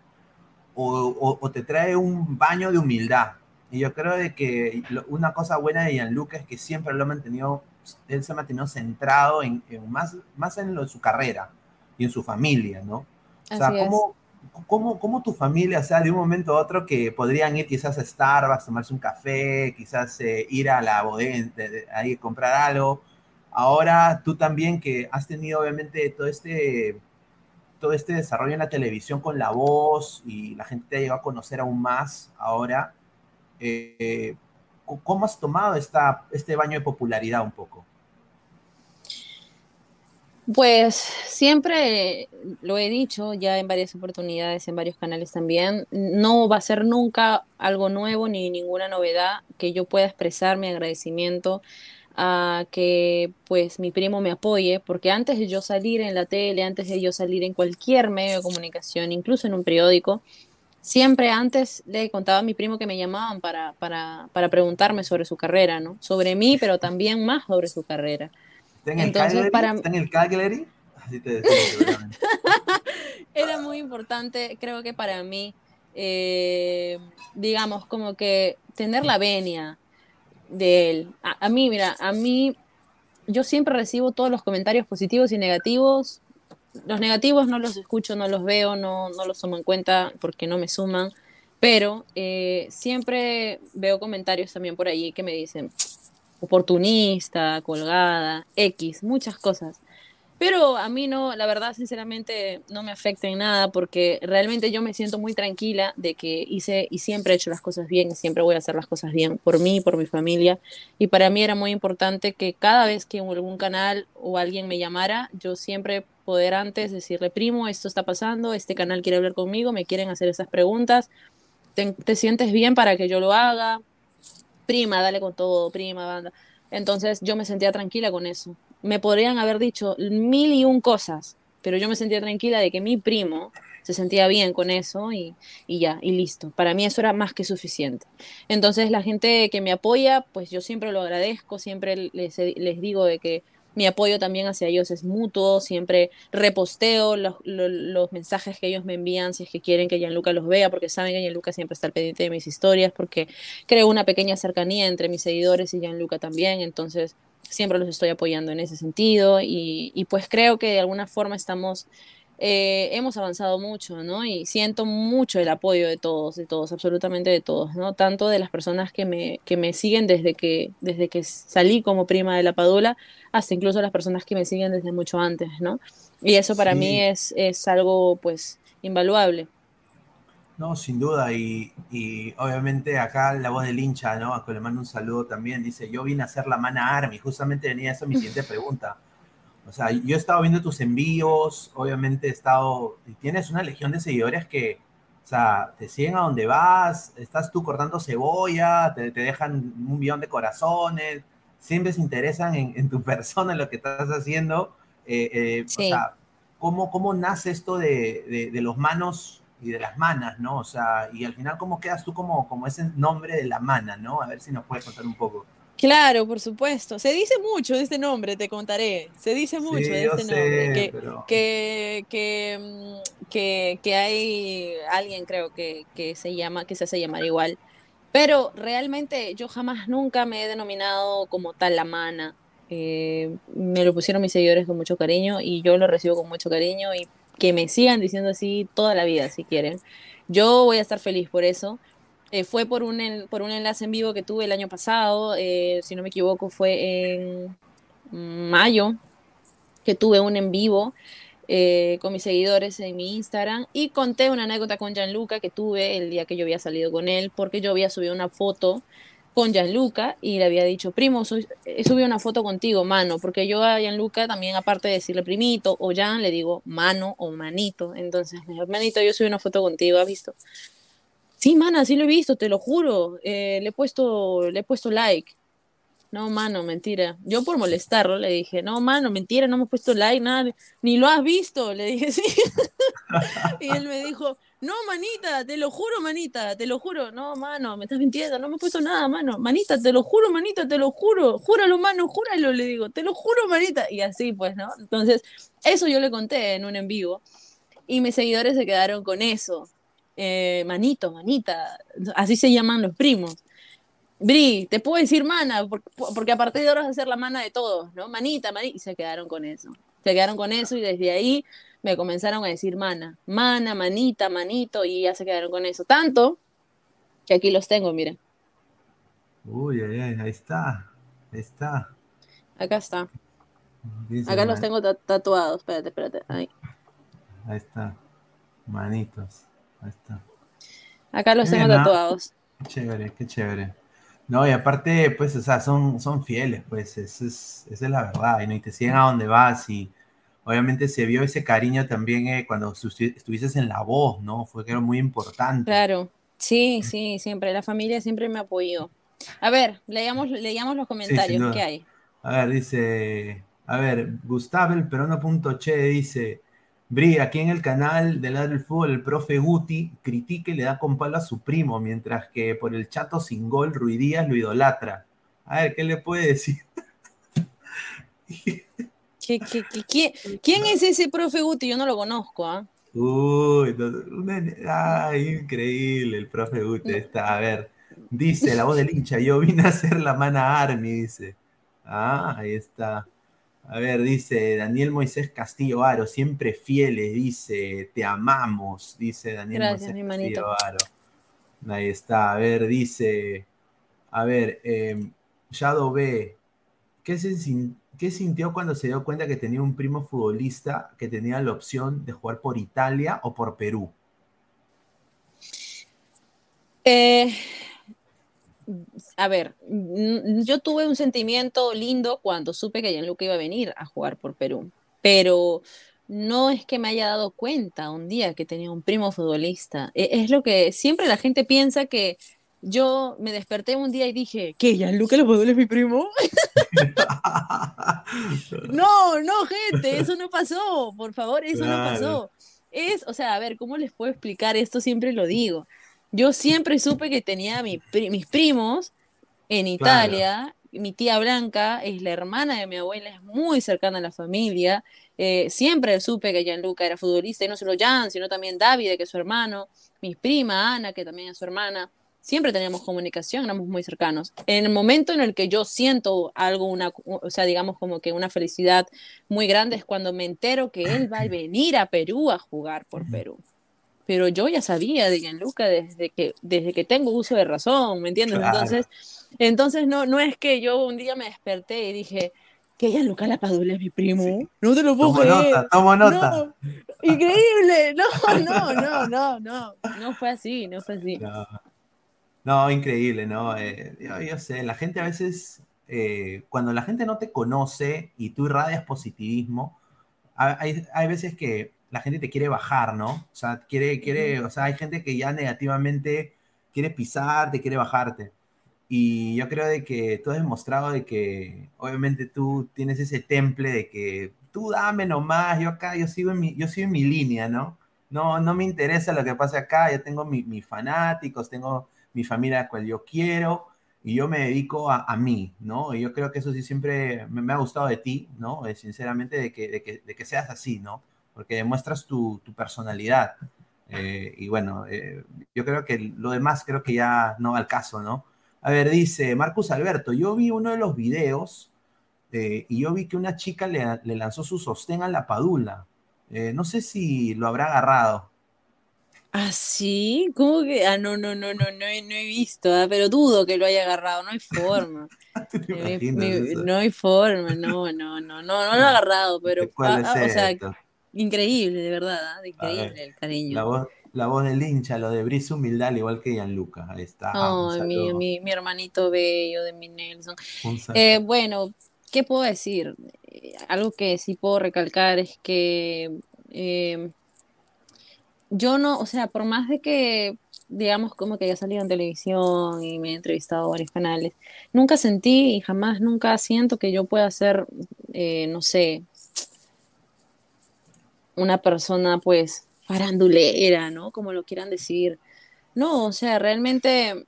o, te trae un baño de humildad. Y yo creo de que una cosa buena de Gianluca es que siempre lo ha mantenido, él se ha mantenido centrado en, más, más en lo de su carrera y en su familia, ¿no? O sea, ¿cómo, ¿cómo, ¿cómo, tu familia, o sea, de un momento a otro que podrían ir quizás a Starbucks, tomarse un café, quizás eh, ir a la bodega, ahí comprar algo? Ahora tú también que has tenido obviamente todo este, todo este desarrollo en la televisión con la voz y la gente te ha llegado a conocer aún más ahora, eh, ¿cómo has tomado esta, este baño de popularidad un poco? Pues siempre lo he dicho ya en varias oportunidades, en varios canales también, no va a ser nunca algo nuevo ni ninguna novedad que yo pueda expresar mi agradecimiento a que pues mi primo me apoye, porque antes de yo salir en la tele, antes de yo salir en cualquier medio de comunicación, incluso en un periódico, siempre antes le contaba a mi primo que me llamaban para, para, para preguntarme sobre su carrera, ¿no? Sobre mí, pero también más sobre su carrera. ¿Está en el Entonces, para- ¿Está en el Cagliari? Así te decía. Era muy importante, creo que para mí, eh, digamos, como que tener la venia de él. A, mí, mira, a mí, yo siempre recibo todos los comentarios positivos y negativos. Los negativos no los escucho, no los veo, no, no los tomo en cuenta porque no me suman, pero eh, siempre veo comentarios también por allí que me dicen oportunista, colgada, X, muchas cosas. Pero a mí no, la verdad, sinceramente, no me afecta en nada porque realmente yo me siento muy tranquila de que hice y siempre he hecho las cosas bien y siempre voy a hacer las cosas bien por mí, por mi familia. Y para mí era muy importante que cada vez que algún canal o alguien me llamara, yo siempre poder antes decirle, primo, esto está pasando, este canal quiere hablar conmigo, me quieren hacer esas preguntas, ¿te, te sientes bien para que yo lo haga? Prima, dale con todo, prima, banda. Entonces yo me sentía tranquila con eso. Me podrían haber dicho mil y un cosas, pero yo me sentía tranquila de que mi primo se sentía bien con eso y, y ya, y listo. Para mí eso era más que suficiente. Entonces la gente que me apoya, pues yo siempre lo agradezco, siempre les, les digo de que mi apoyo también hacia ellos es mutuo, siempre reposteo los, los, los, mensajes que ellos me envían si es que quieren que Gianluca los vea, porque saben que Gianluca siempre está al pendiente de mis historias, porque creo una pequeña cercanía entre mis seguidores y Gianluca también, entonces siempre los estoy apoyando en ese sentido y, y pues creo que de alguna forma estamos, eh, hemos avanzado mucho, ¿no? Y siento mucho el apoyo de todos, de todos, absolutamente de todos, ¿no? Tanto de las personas que me, que me siguen desde que, desde que salí como prima de la Padula, hasta incluso las personas que me siguen desde mucho antes, ¿no? Y eso para sí. mí es, es algo, pues, invaluable. No, sin duda, y, y, obviamente acá la voz del hincha, ¿no? A que le mando un saludo también, dice, yo vine a hacer la mana Army, justamente venía esa mi siguiente pregunta. O sea, yo he estado viendo tus envíos, obviamente he estado, y tienes una legión de seguidores que, o sea, te siguen a donde vas, estás tú cortando cebolla, te, te dejan un millón de corazones, siempre se interesan en, en tu persona, en lo que estás haciendo. Eh, eh, sí. O sea, ¿cómo, ¿cómo nace esto de, de, de, los manos y de las manas, no? O sea, y al final, ¿cómo quedas tú como, como ese nombre de la mana, no? A ver si nos puedes contar un poco. Claro, por supuesto. Se dice mucho de este nombre, te contaré. Se dice mucho sí, de este sé, nombre. Que, pero... que, que, que, que, hay alguien, creo, que, que se llama, que se hace llamar igual. Pero realmente yo jamás nunca me he denominado como tal la mana. Eh, me lo pusieron mis seguidores con mucho cariño y yo lo recibo con mucho cariño y que me sigan diciendo así toda la vida si quieren. Yo voy a estar feliz por eso. Eh, fue por un, por un enlace en vivo que tuve el año pasado, eh, si no me equivoco fue en mayo, que tuve un en vivo eh, con mis seguidores en mi Instagram y conté una anécdota con Gianluca que tuve el día que yo había salido con él, porque yo había subido una foto con Gianluca y le había dicho, primo, soy, he subido una foto contigo, mano, porque yo a Gianluca también, aparte de decirle primito o Jan, le digo mano o manito. Entonces, manito, yo subí una foto contigo, ¿has visto? Sí, mana, sí lo he visto, te lo juro. Eh, le, he puesto, le he puesto like. No, mano, mentira. Yo por molestarlo le dije, no, mano, mentira, no me he puesto like, nada, ni lo has visto. Le dije, sí. y él me dijo, no, manita, te lo juro, manita, te lo juro. No, mano, me estás mintiendo, no me he puesto nada, mano. Manita, te lo juro, manita, te lo juro. Júralo, mano, júralo, le digo, te lo juro, manita. Y así, pues, ¿no? Entonces, eso yo le conté en un en vivo. Y mis seguidores se quedaron con eso. Eh, manito, manita, así se llaman los primos. Bri, te puedo decir mana, porque, a partir de ahora vas a ser la mana de todos, ¿no? Manita, manita, y se quedaron con eso. Se quedaron con eso y desde ahí me comenzaron a decir mana, mana, manita, manito, y ya se quedaron con eso. Tanto que aquí los tengo, miren. Uy, ay, ay, ahí está, ahí está. Acá está. Dice Acá man. los tengo tatuados, espérate, espérate, ahí. Ahí está, manitos. Ahí está. Acá los tengo tatuados. Qué chévere, qué chévere. No, y aparte, pues, o sea, son, son fieles, pues, esa es, esa es la verdad, y, ¿no? y te siguen a donde vas, y obviamente se vio ese cariño también eh, cuando estuvieses en la voz, ¿no? Fue que era muy importante. Claro, sí, sí, siempre, la familia siempre me apoyó. A ver, leíamos, leíamos los comentarios, sí, ¿qué hay? A ver, dice, a ver, Gustavo el perono.che dice, Bri, aquí en el canal de Ladre del Fútbol, el profe Guti critica y le da con palo a su primo, mientras que por el chato sin gol, Ruidías lo idolatra. A ver, ¿qué le puede decir? ¿Qué, qué, qué, quién, es ese profe Guti? Yo no lo conozco, ¿ah? Uy, una- ay, increíble el profe Guti está. A ver, dice la voz del hincha, yo vine a hacer la mana Army, dice. Ah, ahí está. A ver, dice Daniel Moisés Castillo Aro, siempre fieles, dice, te amamos, dice Daniel Gracias, Moisés. Castillo Aro. Ahí está, a ver, dice, a ver, eh, Shadow B, ¿qué, se sin- qué sintió cuando se dio cuenta que tenía un primo futbolista que tenía la opción de jugar por Italia o por Perú? Eh, a ver, yo tuve un sentimiento lindo cuando supe que Gianluca iba a venir a jugar por Perú, pero no es que me haya dado cuenta un día que tenía un primo futbolista. E- Es lo que siempre la gente piensa que yo me desperté un día y dije, ¿qué? ¿Gianluca Lapadula es mi primo? No, no, gente, eso no pasó, por favor, eso no pasó. Es, o sea, a ver, ¿cómo les puedo explicar esto? Siempre lo digo. Yo siempre supe que tenía mi pri- mis primos en Italia. Mi tía Blanca es la hermana de mi abuela, es muy cercana a la familia. Eh, siempre supe que Gianluca era futbolista, y no solo Jan, sino también David, que es su hermano. Mi prima Ana, que también es su hermana. Siempre teníamos comunicación, éramos muy cercanos. En el momento en el que yo siento algo, una, o sea, digamos como que una felicidad muy grande es cuando me entero que él va a venir a Perú a jugar por Perú. Pero yo ya sabía de Gianluca desde que, desde que tengo uso de razón, ¿me entiendes? Claro. Entonces, entonces no, no es que yo un día me desperté y dije que Gianluca Lapadula es mi primo. No te lo puedo Tomo creer. nota, tomo nota. No, increíble. No, no, no, no, no. No fue así, no fue así. No, No, increíble, ¿no? Eh, yo, yo sé, la gente a veces, eh, cuando la gente no te conoce y tú irradias positivismo, ha- hay, hay veces que la gente te quiere bajar, ¿no? O sea, quiere, quiere, o sea, hay gente que ya negativamente quiere pisarte, quiere bajarte. Y yo creo de que tú has demostrado de que obviamente tú tienes ese temple de que tú dame nomás, yo acá, yo sigo en mi, yo sigo en mi línea, ¿no? No, no me interesa lo que pasa acá, yo tengo mi- mis fanáticos, tengo mi familia cual yo quiero y yo me dedico a, a mí, ¿no? Y yo creo que eso sí siempre me, ha gustado de ti, ¿no? Eh, sinceramente, de que, de, que, de que seas así, ¿no? Porque demuestras tu, tu personalidad. Eh, y bueno, eh, yo creo que lo demás creo que ya no va al caso, ¿no? A ver, dice Marcus Alberto, yo vi uno de los videos eh, y yo vi que una chica le, le lanzó su sostén a la padula. No sé si lo habrá agarrado. ¿Ah, sí? ¿Cómo que? Ah, no, no, no, no, no, he- no he visto, ah, pero dudo que lo haya agarrado, no hay forma. No hay forma, no, no, no, no, no lo ha agarrado, pero, ¿De cuál ah, ah, o sea, increíble, de verdad, A increíble ver, el cariño. La voz, la voz del hincha, lo de Brice Humildad, al igual que Gianluca. Ahí está. Ay, mi, mi, mi hermanito bello de mi Nelson. Eh, bueno, ¿qué puedo decir? Eh, algo que sí puedo recalcar es que eh, yo no, o sea, por más de que, digamos, como que haya salido en televisión y me he entrevistado a varios canales, nunca sentí y jamás, nunca siento que yo pueda ser, eh, no sé, una persona, pues, farandulera, ¿no? Como lo quieran decir. No, o sea, realmente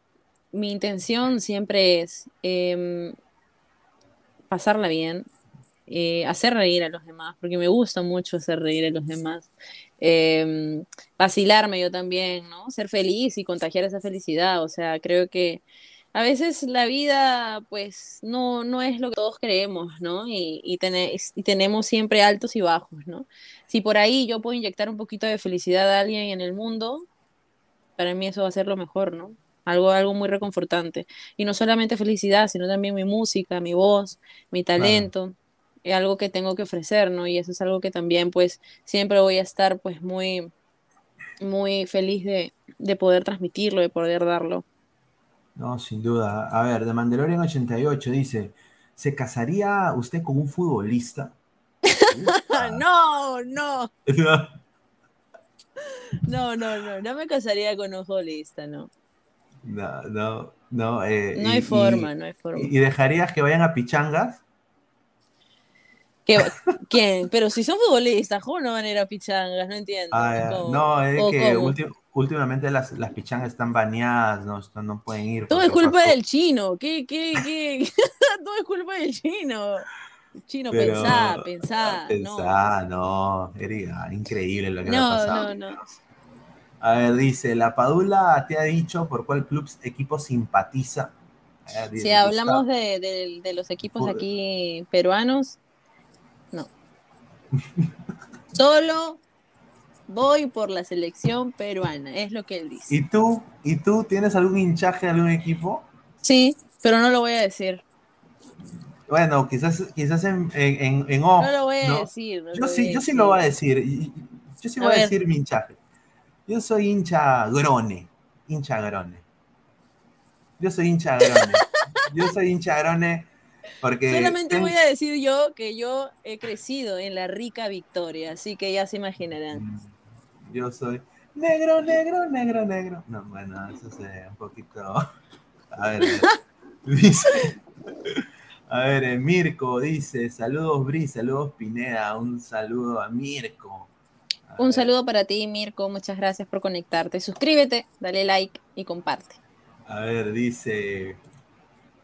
mi intención siempre es em, pasarla bien, eh, hacer reír a los demás, porque me gusta mucho hacer reír a los demás, em, vacilarme yo también, ¿no? Ser feliz y contagiar esa felicidad, o sea, creo que a veces la vida, pues, no, no es lo que todos creemos, ¿no? Y, y, y tenemos siempre altos y bajos, ¿no? Si por ahí yo puedo inyectar un poquito de felicidad a alguien en el mundo, para mí eso va a ser lo mejor, ¿no? Algo, algo muy reconfortante. Y no solamente felicidad, sino también mi música, mi voz, mi talento, algo que tengo que ofrecer, ¿no? Y eso es algo que también, pues, siempre voy a estar, pues, muy, muy feliz de, de poder transmitirlo, de poder darlo. No, sin duda. A ver, de Mandalorian 88 dice, ¿se casaría usted con un futbolista? no, no, no, no, no, no me casaría con un futbolista, no. No, no, no. eh, No hay y- forma, y- no hay forma. ¿Y dejarías que vayan a pichangas? ¿Qué- ¿Quién? Pero si son futbolistas, ¿cómo no van a ir a pichangas? No entiendo. Ah, no, es ¿O que ulti- últimamente las, las pichangas están baneadas, no, no pueden ir. Todo es culpa pasó- del chino. ¿Qué, qué, qué? Todo es culpa del chino. Chino, Pero- pensá, pensá. Pensá, no, era increíble lo que le ha No, pasado. no, no. A ver, dice, la Padula te ha dicho por cuál club equipo simpatiza. Si hablamos de, de- de los equipos aquí peruanos, no. Solo voy por la selección peruana, es lo que él dice. ¿Y tú? ¿Y tú tienes algún hinchaje de algún equipo? Sí, pero no lo voy a decir. Bueno, quizás, quizás en, en, en- off, No lo voy a ¿no? decir. no Yo sí, a yo sí lo voy a decir. Yo sí A voy a decir mi hinchaje. Yo soy hincha grone. Hincha grone. Yo soy hincha grone. Yo soy hincha grone porque. Solamente ten- voy a decir yo que yo he crecido en la rica victoria, así que ya se imaginarán. Yo soy negro, negro, negro, negro. No, bueno, eso es eh, un poquito. A ver, eh, dice. A ver, eh, Mirko dice: Saludos, Bri, saludos, Pineda. Un saludo a Mirko. A Un ver, saludo para ti, Mirko, muchas gracias por conectarte. Suscríbete, dale like y comparte. A ver, dice.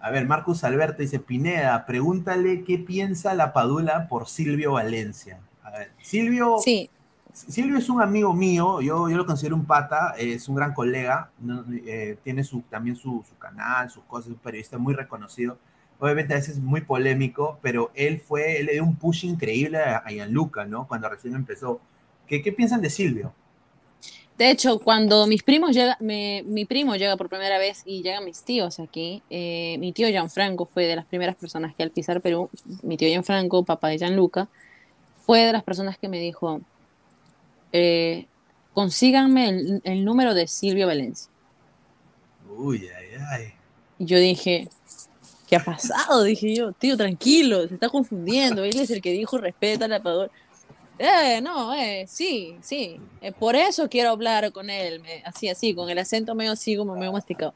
A ver, Marcus Alberto dice: Pineda, pregúntale qué piensa la Padula por Silvio Valencia. A ver, Silvio. Sí, Silvio es un amigo mío, yo, yo lo considero un pata, es un gran colega, ¿no? Eh, tiene su, también su, su canal, sus cosas, es un periodista muy reconocido, obviamente a veces muy polémico, pero él fue, él le dio un push increíble a, a Gianluca, ¿no? Cuando recién empezó. ¿Qué, qué piensan de Silvio? De hecho, cuando mis primos llega, me- mi primo llega por primera vez y llegan mis tíos aquí, eh, mi tío Gianfranco fue de las primeras personas que al pisar Perú, mi tío Gianfranco, papá de Gianluca, fue de las personas que me dijo, eh, consíganme el, el número de Silvio Valencia. Uy, ay, ay. Y yo dije, ¿qué ha pasado? Dije yo, tío, tranquilo, se está confundiendo, él es el que dijo respeta la Padula. Eh, no, eh, sí, sí. eh, por eso quiero hablar con él. me- así, así, con el acento medio así, como medio masticado.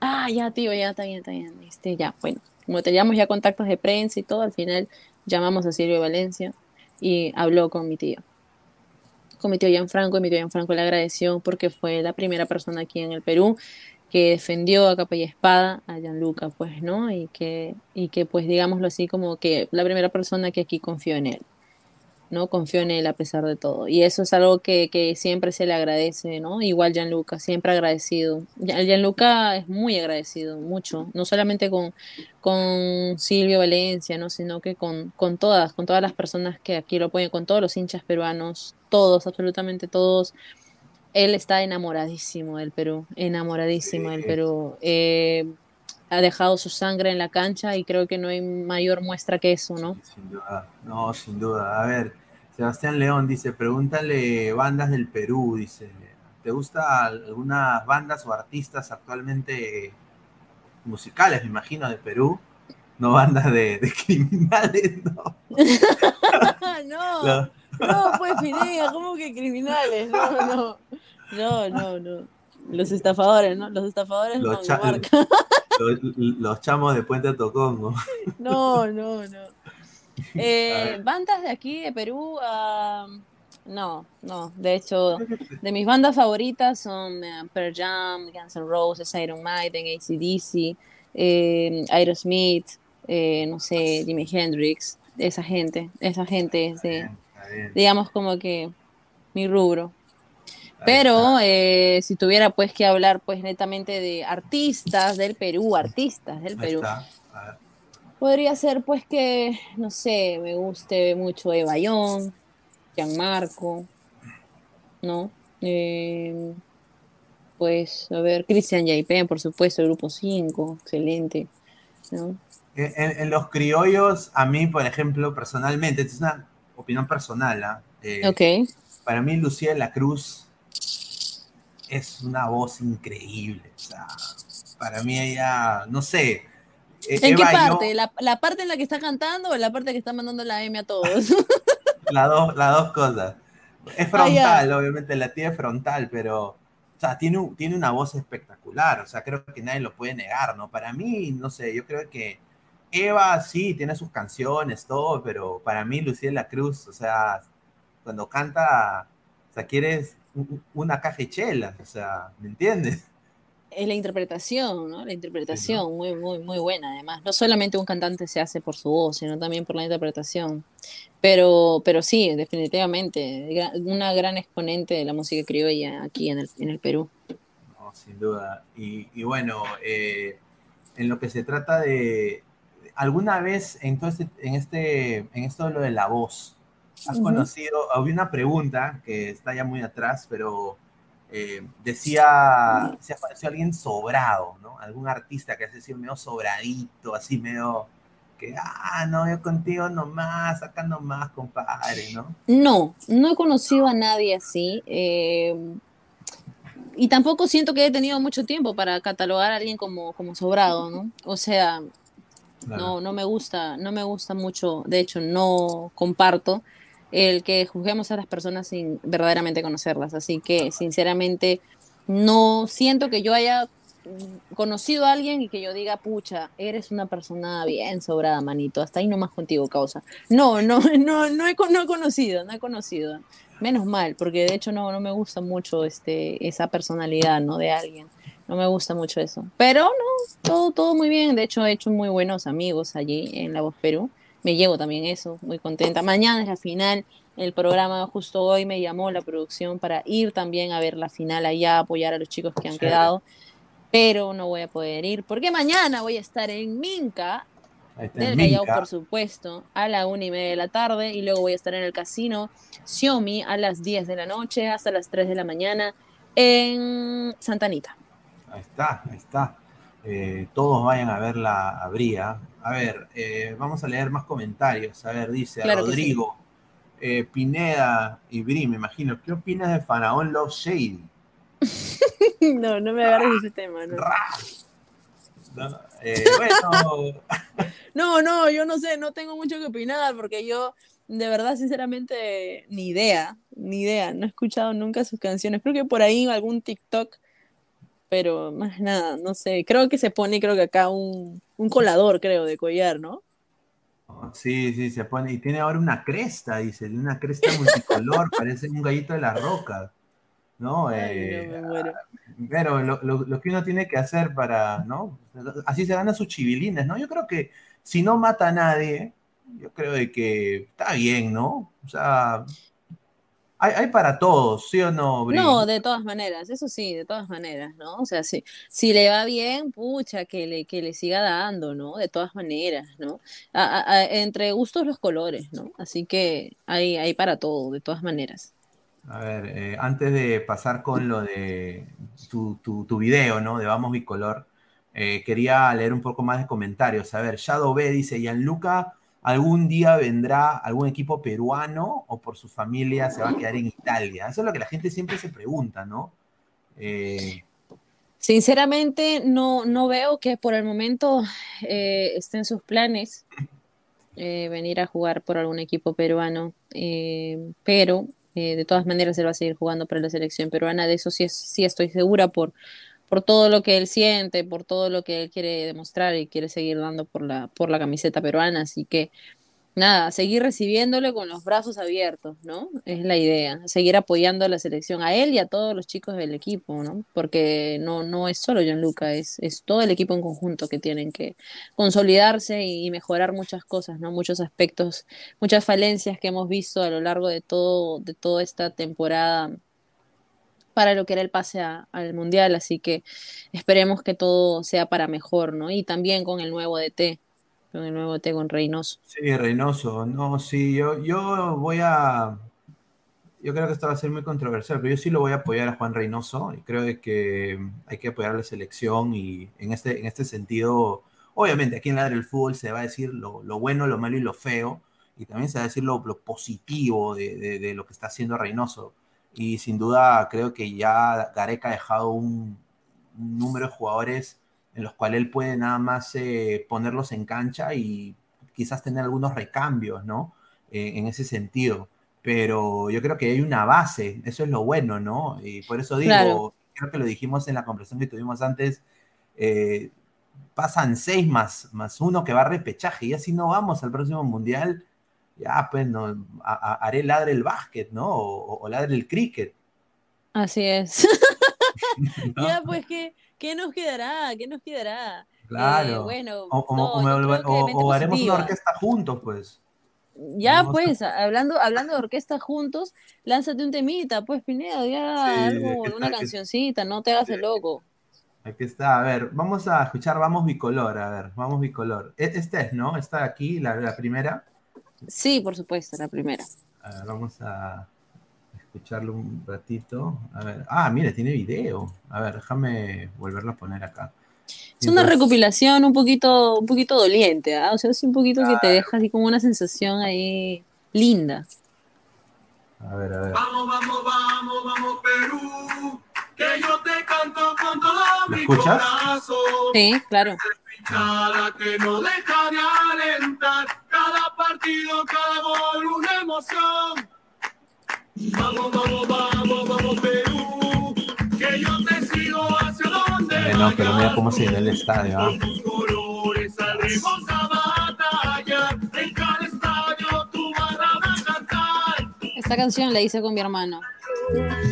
Ah, ya, tío, ya, está bien, está bien. Este, ya, bueno. Como teníamos ya contactos de prensa y todo, al final llamamos a Silvio Valencia y habló con mi tío. Con mi tío Gianfranco, y mi tío Gianfranco le agradeció porque fue la primera persona aquí en el Perú que defendió a capa y espada a Gianluca, pues, ¿no? Y que, y que, pues, digámoslo así, como que la primera persona que aquí confió en él. ¿No? Confió en él a pesar de todo. Y eso es algo que, que siempre se le agradece, ¿no? Igual Gianluca, siempre agradecido. Gian- Gianluca es muy agradecido, mucho, no solamente con, con Silvio Valencia, ¿no? Sino que con, con todas, con todas las personas que aquí lo apoyan, con todos los hinchas peruanos, todos, absolutamente todos. Él está enamoradísimo del Perú, enamoradísimo del. Perú. Eh, ha dejado su sangre en la cancha y creo que no hay mayor muestra que eso, ¿no? Sin duda, no, sin duda. A ver, Sebastián León dice, pregúntale bandas del Perú, dice, ¿te gusta algunas bandas o artistas actualmente musicales, me imagino, de Perú? No bandas de, de criminales, no. no, no, pues Pineda, ¿cómo que criminales? No, no, no, no, no. Los estafadores, ¿no? Los estafadores Los no marca. los, los chamos de Puente Tocongo. No, no, no. Eh, bandas de aquí, de Perú, ah, no, no. De hecho, de mis bandas favoritas son eh, Pearl Jam, Guns N' Roses, Iron Maiden, ACDC, eh, Aerosmith, eh, no sé, Jimi Hendrix, esa gente, esa gente es de, digamos como que mi rubro. Pero eh, si tuviera pues que hablar pues netamente de artistas del Perú, artistas del Ahí Perú, podría ser pues que, no sé, me guste mucho Eva Young, Gianmarco, ¿no? Eh, pues, a ver, Cristian Yaipen, por supuesto, el Grupo 5, excelente, ¿no? En, los criollos, a mí, por ejemplo, personalmente, es una opinión personal, ¿ah? Eh, Ok, para mí Lucía de la Cruz es una voz increíble. O sea, para mí ella, no sé. eh, ¿en qué yo, parte? ¿La, la parte en la que está cantando o la parte que está mandando la M a todos? las dos, las dos cosas. Es Ah, frontal, obviamente la tía es frontal, pero o sea, tiene, tiene una voz espectacular. O sea, creo que nadie lo puede negar, ¿no? Para mí, no sé, yo creo que Eva sí tiene sus canciones, todo, pero para mí Lucía de la Cruz, o sea, cuando canta, o sea, quieres una caja de chelas, o sea, ¿me entiendes? Es la interpretación, ¿no? La interpretación, muy, muy, muy buena, además. No solamente un cantante se hace por su voz, sino también por la interpretación. Pero, pero sí, definitivamente, una gran exponente de la música criolla aquí en el, en el Perú. No, sin duda. Y, y bueno, eh, en lo que se trata de, alguna vez en, este, en, este, en esto de lo de la voz, ¿has conocido? Había una pregunta que está ya muy atrás, pero eh, decía, si has conocido a alguien sobrado, ¿no? Algún artista que hace sido medio sobradito, así medio que, ah, no, yo contigo nomás, acá nomás, compadre, ¿no? No, no he conocido a nadie así. Eh, y tampoco siento que he tenido mucho tiempo para catalogar a alguien como, como sobrado, ¿no? O sea, no, no me gusta, no me gusta mucho, de hecho, no comparto el que juzguemos a las personas sin verdaderamente conocerlas. Así que, sinceramente, no siento que yo haya conocido a alguien y que yo diga, pucha, eres una persona bien sobrada, manito, hasta ahí nomás contigo, causa. No, no, no, no he, no he conocido, no he conocido. Menos mal, porque de hecho no, no me gusta mucho este, esa personalidad, ¿no? De alguien. No me gusta mucho eso. Pero no, todo, todo muy bien. De hecho, he hecho muy buenos amigos allí en La Voz Perú me llevo también eso, muy contenta. Mañana es la final, el programa justo hoy me llamó la producción para ir también a ver la final allá, apoyar a los chicos que han quedado, pero no voy a poder ir porque mañana voy a estar en Minca, del Callao, por supuesto, a la una y media de la tarde y luego voy a estar en el casino Xiaomi a las 10 de la noche hasta las 3 de la mañana en Santa Anita. Ahí está, ahí está. Eh, todos vayan a ver la Abría. A ver, eh, vamos a leer más comentarios. A ver, dice Rodrigo, eh, Pineda y Bri, me imagino. ¿Qué opinas de Faraón Love Shady? no, no me agarres ese tema, ¿no? No, bueno. no, no, yo no sé, no tengo mucho que opinar porque yo, de verdad, sinceramente, ni idea, ni idea. No he escuchado nunca sus canciones. Creo que por ahí algún TikTok pero más nada, no sé, creo que se pone, creo que acá un, colador, creo, de collar, ¿no? Sí, sí, se pone, y tiene ahora una cresta, dice, una cresta multicolor, parece un gallito de la roca, ¿no? Eh, pero lo, que uno tiene que hacer para, ¿no? Así se ganan sus chivilines, ¿no? Yo creo que si no mata a nadie, yo creo de que está bien, ¿no? O sea, hay, para todos, ¿sí o no, No, de todas maneras, eso sí, de todas maneras, ¿no? O sea, si, si le va bien, pucha, que le, que le siga dando, ¿no? De todas maneras, ¿no? entre gustos los colores, ¿no? Así que hay, hay para todo, de todas maneras. A ver, eh, antes de pasar con lo de tu, tu, video, ¿no? De Vamos Bicolor, eh, quería leer un poco más de comentarios. A ver, Shadow B dice, Gianluca algún día vendrá algún equipo peruano o por su familia se va a quedar en Italia. Eso es lo que la gente siempre se pregunta, ¿no? Eh, Sinceramente, no, no veo que por el momento eh, estén sus planes eh, venir a jugar por algún equipo peruano, pero de todas maneras él va a seguir jugando para la selección peruana. De eso sí, sí estoy segura por, por todo lo que él siente, por todo lo que él quiere demostrar y quiere seguir dando por la, por la camiseta peruana. Así que nada, seguir recibiéndole con los brazos abiertos, ¿no? Es la idea, seguir apoyando a la selección, a él y a todos los chicos del equipo, ¿no? Porque no, no es solo Gianluca, es, es todo el equipo en conjunto que tienen que consolidarse y mejorar muchas cosas, ¿no? Muchos aspectos, muchas falencias que hemos visto a lo largo de todo, de toda esta temporada para lo que era el pase al mundial, así que esperemos que todo sea para mejor, ¿no? Y también con el nuevo DT, con el nuevo DT con Reynoso. Sí, Reynoso, no, sí, yo, yo voy a, yo creo que esto va a ser muy controversial, pero yo sí lo voy a apoyar a Juan Reynoso y creo que hay que apoyar a la selección y en este, en este sentido, obviamente aquí en la del fútbol se va a decir lo, bueno, lo malo y lo feo y también se va a decir lo, positivo de, de, lo que está haciendo Reynoso y sin duda creo que ya Gareca ha dejado un, número de jugadores en los cuales él puede nada más eh, ponerlos en cancha y quizás tener algunos recambios, ¿no? Eh, en ese sentido. Pero yo creo que hay una base, eso es lo bueno, ¿no? Y por eso digo, creo que lo dijimos en la conversación que tuvimos antes, eh, pasan seis más, más uno que va a repechaje y así no vamos al próximo mundial ya pues no, haré ladre el básquet, ¿no? O, ladre el cricket. Así es. ¿no? Ya, pues, ¿qué, ¿qué nos quedará? ¿Qué nos quedará? Claro. Eh, bueno, O, o- o- o- o- o haremos una orquesta juntos, pues. Ya, pues, hablando, hablando de orquesta juntos, lánzate un temita, pues, Pineda, ya Sí, algo, ¿qué una cancioncita, no te hagas el loco. Aquí está, a ver, vamos a escuchar Vamos Bicolor, a ver, Vamos Bicolor. E- Esta es, ¿no? Está aquí, la, la primera. Sí, por supuesto, la primera. A ver, vamos a escucharlo un ratito. A ver, ah, mira, tiene video. A ver, déjame volverlo a poner acá. Es una recopilación un poquito, un poquito doliente, ¿ah? O sea, es un poquito que te deja así como una sensación ahí linda. A ver, a ver. Vamos, vamos, vamos, vamos, Perú. Que yo te canto con todo ¿Me mi escuchas? corazón. Sí, claro. Que no deja de alentar. Cada partido, cada gol, una emoción. Vamos, vamos, vamos, vamos, Perú. Que yo te sigo hacia donde Eh, no, pero mira vayas. cómo se llenó el estadio. ¿ah? Con tus colores saldremos a batallar. En cada estadio tu barra va a cantar. Esta canción la hice con mi hermano.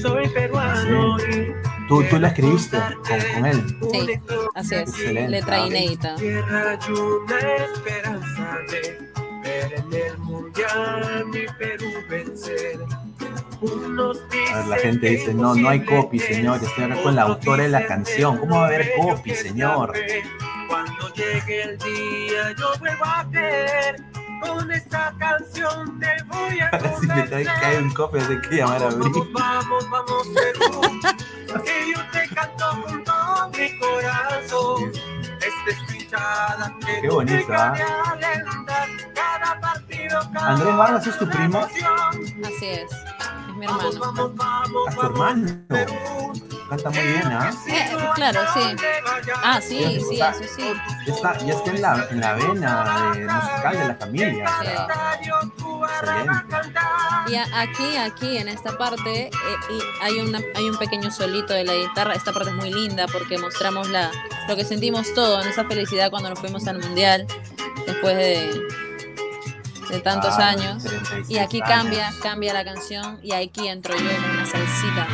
Soy peruano. Sí. Tú, tú la escribiste con, con él. Sí, así es. Excelente, Letra inédita. Tierra y una esperanza de ver en el mundial mi Perú vencer. Unos A ver, la gente dice, no, no hay copy, señor. Estoy acá con la autora de la canción. ¿Cómo va a haber copy, señor? Cuando llegue el día yo vuelvo a creer. Con esta canción te voy a Si me cae, cae un copy, hay que llamar a Bri. Vamos, vamos, vamos, Perú. que yo te canto con todo mi corazón. Esta hinchada que Qué bonito, nunca ¿ah? Cada partido, cada Andrés Vargas es tu primo. Así es. Es mi Vamos, hermano. vamos, vamos, A tu vamos, hermano. Perú. Canta muy bien, ¿ah? Eh, claro, sí. Ah, sí, sí, eso sí. Ya está, ya está en la, en la vena de- musical de la familia. excelente. Y a- aquí, aquí, en esta parte, eh, y hay, una, hay un pequeño solito de la guitarra. Esta parte es muy linda porque mostramos la, lo que sentimos todo en esa felicidad cuando nos fuimos al mundial después de, de tantos Ah, años. 36 Y aquí años. cambia, cambia la canción y aquí entro yo con una salsita.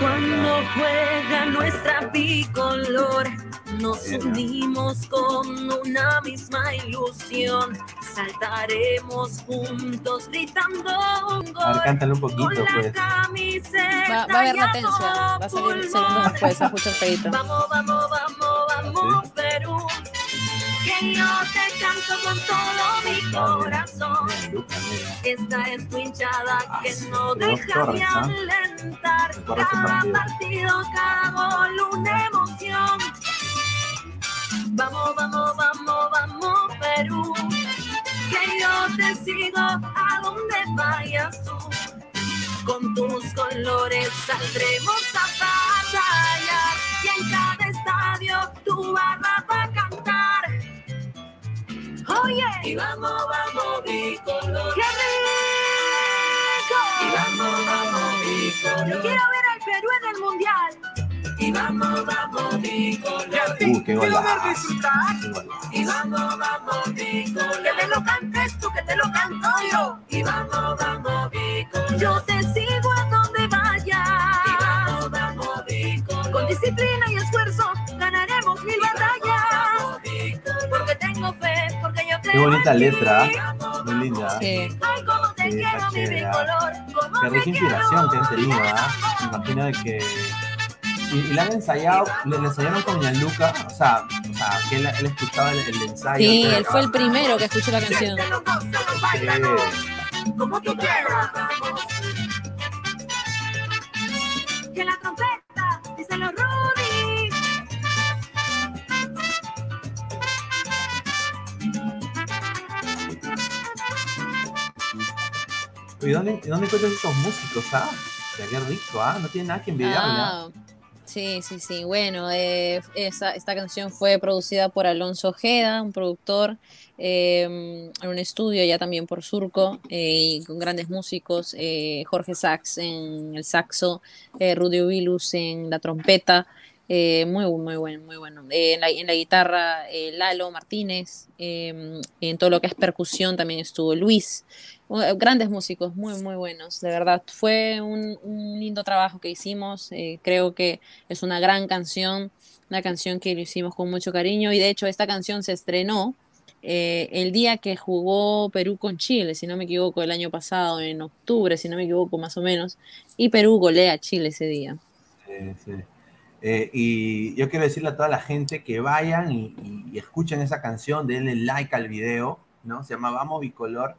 Cuando juega nuestra bicolor, nos unimos con una misma ilusión. Saltaremos juntos gritando un A ver, gol. cántale un Con poquito, la pues. camiseta Va, va a haber va a salir segundos después, a escuchar feito. Vamos, vamos, vamos, vamos, Perú. Que yo te canto con todo mi corazón. Esta es tu hinchada Ah, que no deja de alentar. Cada partido. cada gol, una emoción. Vamos, vamos, vamos, vamos, Perú. Que yo te sigo a donde vayas tú. Con tus colores saldremos a batallar. Y en cada estadio tu barra va a. Oye, y vamos, vamos, bicolor. ¡Qué rico! Y vamos, vamos, bicolor. Yo quiero ver al Perú en el mundial. Y vamos, vamos, bicolor. Uh, qué golazo. disfrutar. Qué golazo. Y vamos, vamos, bicolor. Que te lo cantes tú, que te lo canto yo. Y vamos, vamos, bicolor. Yo te sigo a donde vayas. Y vamos, vamos, bicolor. Con disciplina y esfuerzo Qué bonita letra, ¿ah? Muy linda. Sí. Te Sí, está chévere, ¿ah? Qué rica inspiración que han tenido, ¿ah? Me imagino de que. Y, y la han ensayado, le, le ensayaron con Gianluca, o sea, o sea que él, él escuchaba el, el ensayo. Sí, él fue el primero que escuchó la canción. Sí. báilalo, como tú quieras. Que la trompeta, ¿Y dónde, dónde encuentras estos músicos, ah? Qué rico, ah, no tiene nada que envidiarle. ah. Sí, sí, sí. Bueno, eh, esta canción fue producida por Alonso Ojeda, un productor, eh, en un estudio ya también por Surco, eh, y con grandes músicos, eh, Jorge Sax en el saxo, Rudy Vilus en la trompeta, eh, muy, muy bueno, muy bueno. En, la, guitarra, Lalo Martínez, eh, en todo lo que es percusión también estuvo Luis. Uh, Grandes músicos, muy, muy buenos, de verdad. Fue un, un lindo trabajo que hicimos. eh, creo que es una gran canción, una canción que lo hicimos con mucho cariño. Y de hecho, esta canción se estrenó eh, el día que jugó Perú con Chile, si no me equivoco, el año pasado, en octubre, si no me equivoco, más o menos. Y Perú golea a Chile ese día. Sí, sí. Eh, y yo quiero decirle a toda la gente que vayan y, y- y escuchen esa canción, denle like al video, ¿no? Se llama Vamos Bicolor.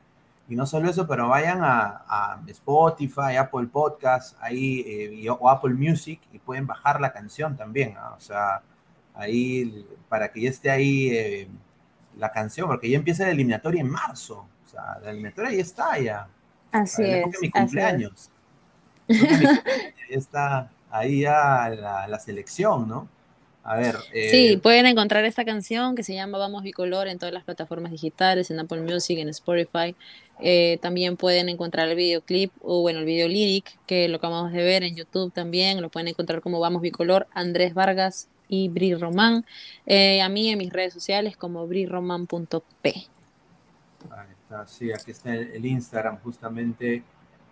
Y no solo eso, pero vayan a, a Spotify, Apple Podcast, ahí, eh, y- o Apple Music, y pueden bajar la canción también. O sea, ahí, para que ya esté ahí eh, la canción, porque ya empieza la eliminatoria en marzo. O sea, la eliminatoria ya está ya. Así La es. mi así es. cumpleaños. Época de mi cumpleaños, ya está ahí ya la, la selección, ¿no? A ver. eh, Sí, pueden encontrar esta canción que se llama Vamos Bicolor en todas las plataformas digitales, en Apple Music, en Spotify. Eh, también pueden encontrar el videoclip o bueno, el video lyric que lo acabamos de ver en YouTube también. Lo pueden encontrar como Vamos Bicolor, Andrés Vargas y Bri Román. Eh, a mí en mis redes sociales como briroman.p. Ahí está, sí, aquí está el, el Instagram, justamente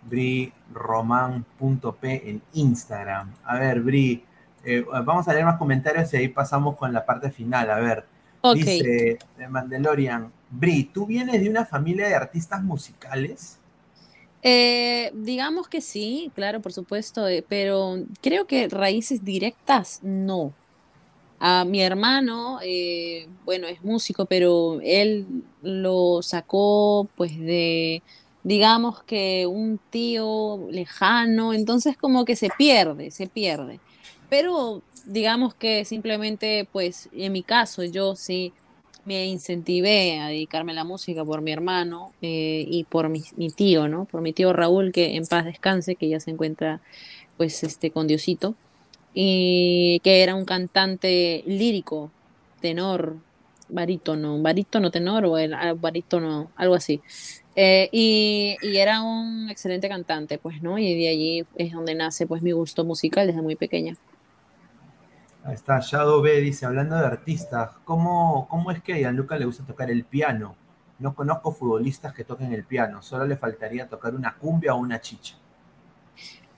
briroman.p en Instagram. A ver, Bri, eh, vamos a leer más comentarios y ahí pasamos con la parte final. A ver, dice de Mandalorian, Bri, ¿tú vienes de una familia de artistas musicales? Eh, digamos que sí, claro, por supuesto, eh, pero creo que raíces directas no. A mi hermano, eh, bueno, es músico, pero él lo sacó pues de, digamos que un tío lejano, entonces como que se pierde, se pierde. Pero digamos que simplemente pues en mi caso yo sí me incentivé a dedicarme a la música por mi hermano eh, y por mi, tío, ¿no? Por mi tío Raúl, que en paz descanse, que ya se encuentra pues este con Diosito y que era un cantante lírico, tenor, barítono, barítono, tenor o el, ah, barítono, algo así. Eh, y, y era un excelente cantante, pues, ¿no? Y de allí es donde nace, pues, mi gusto musical desde muy pequeña. Está, Shadow B dice, hablando de artistas, ¿cómo, cómo es que a Gianluca le gusta tocar el piano? No conozco futbolistas que toquen el piano, solo le faltaría tocar una cumbia o una chicha.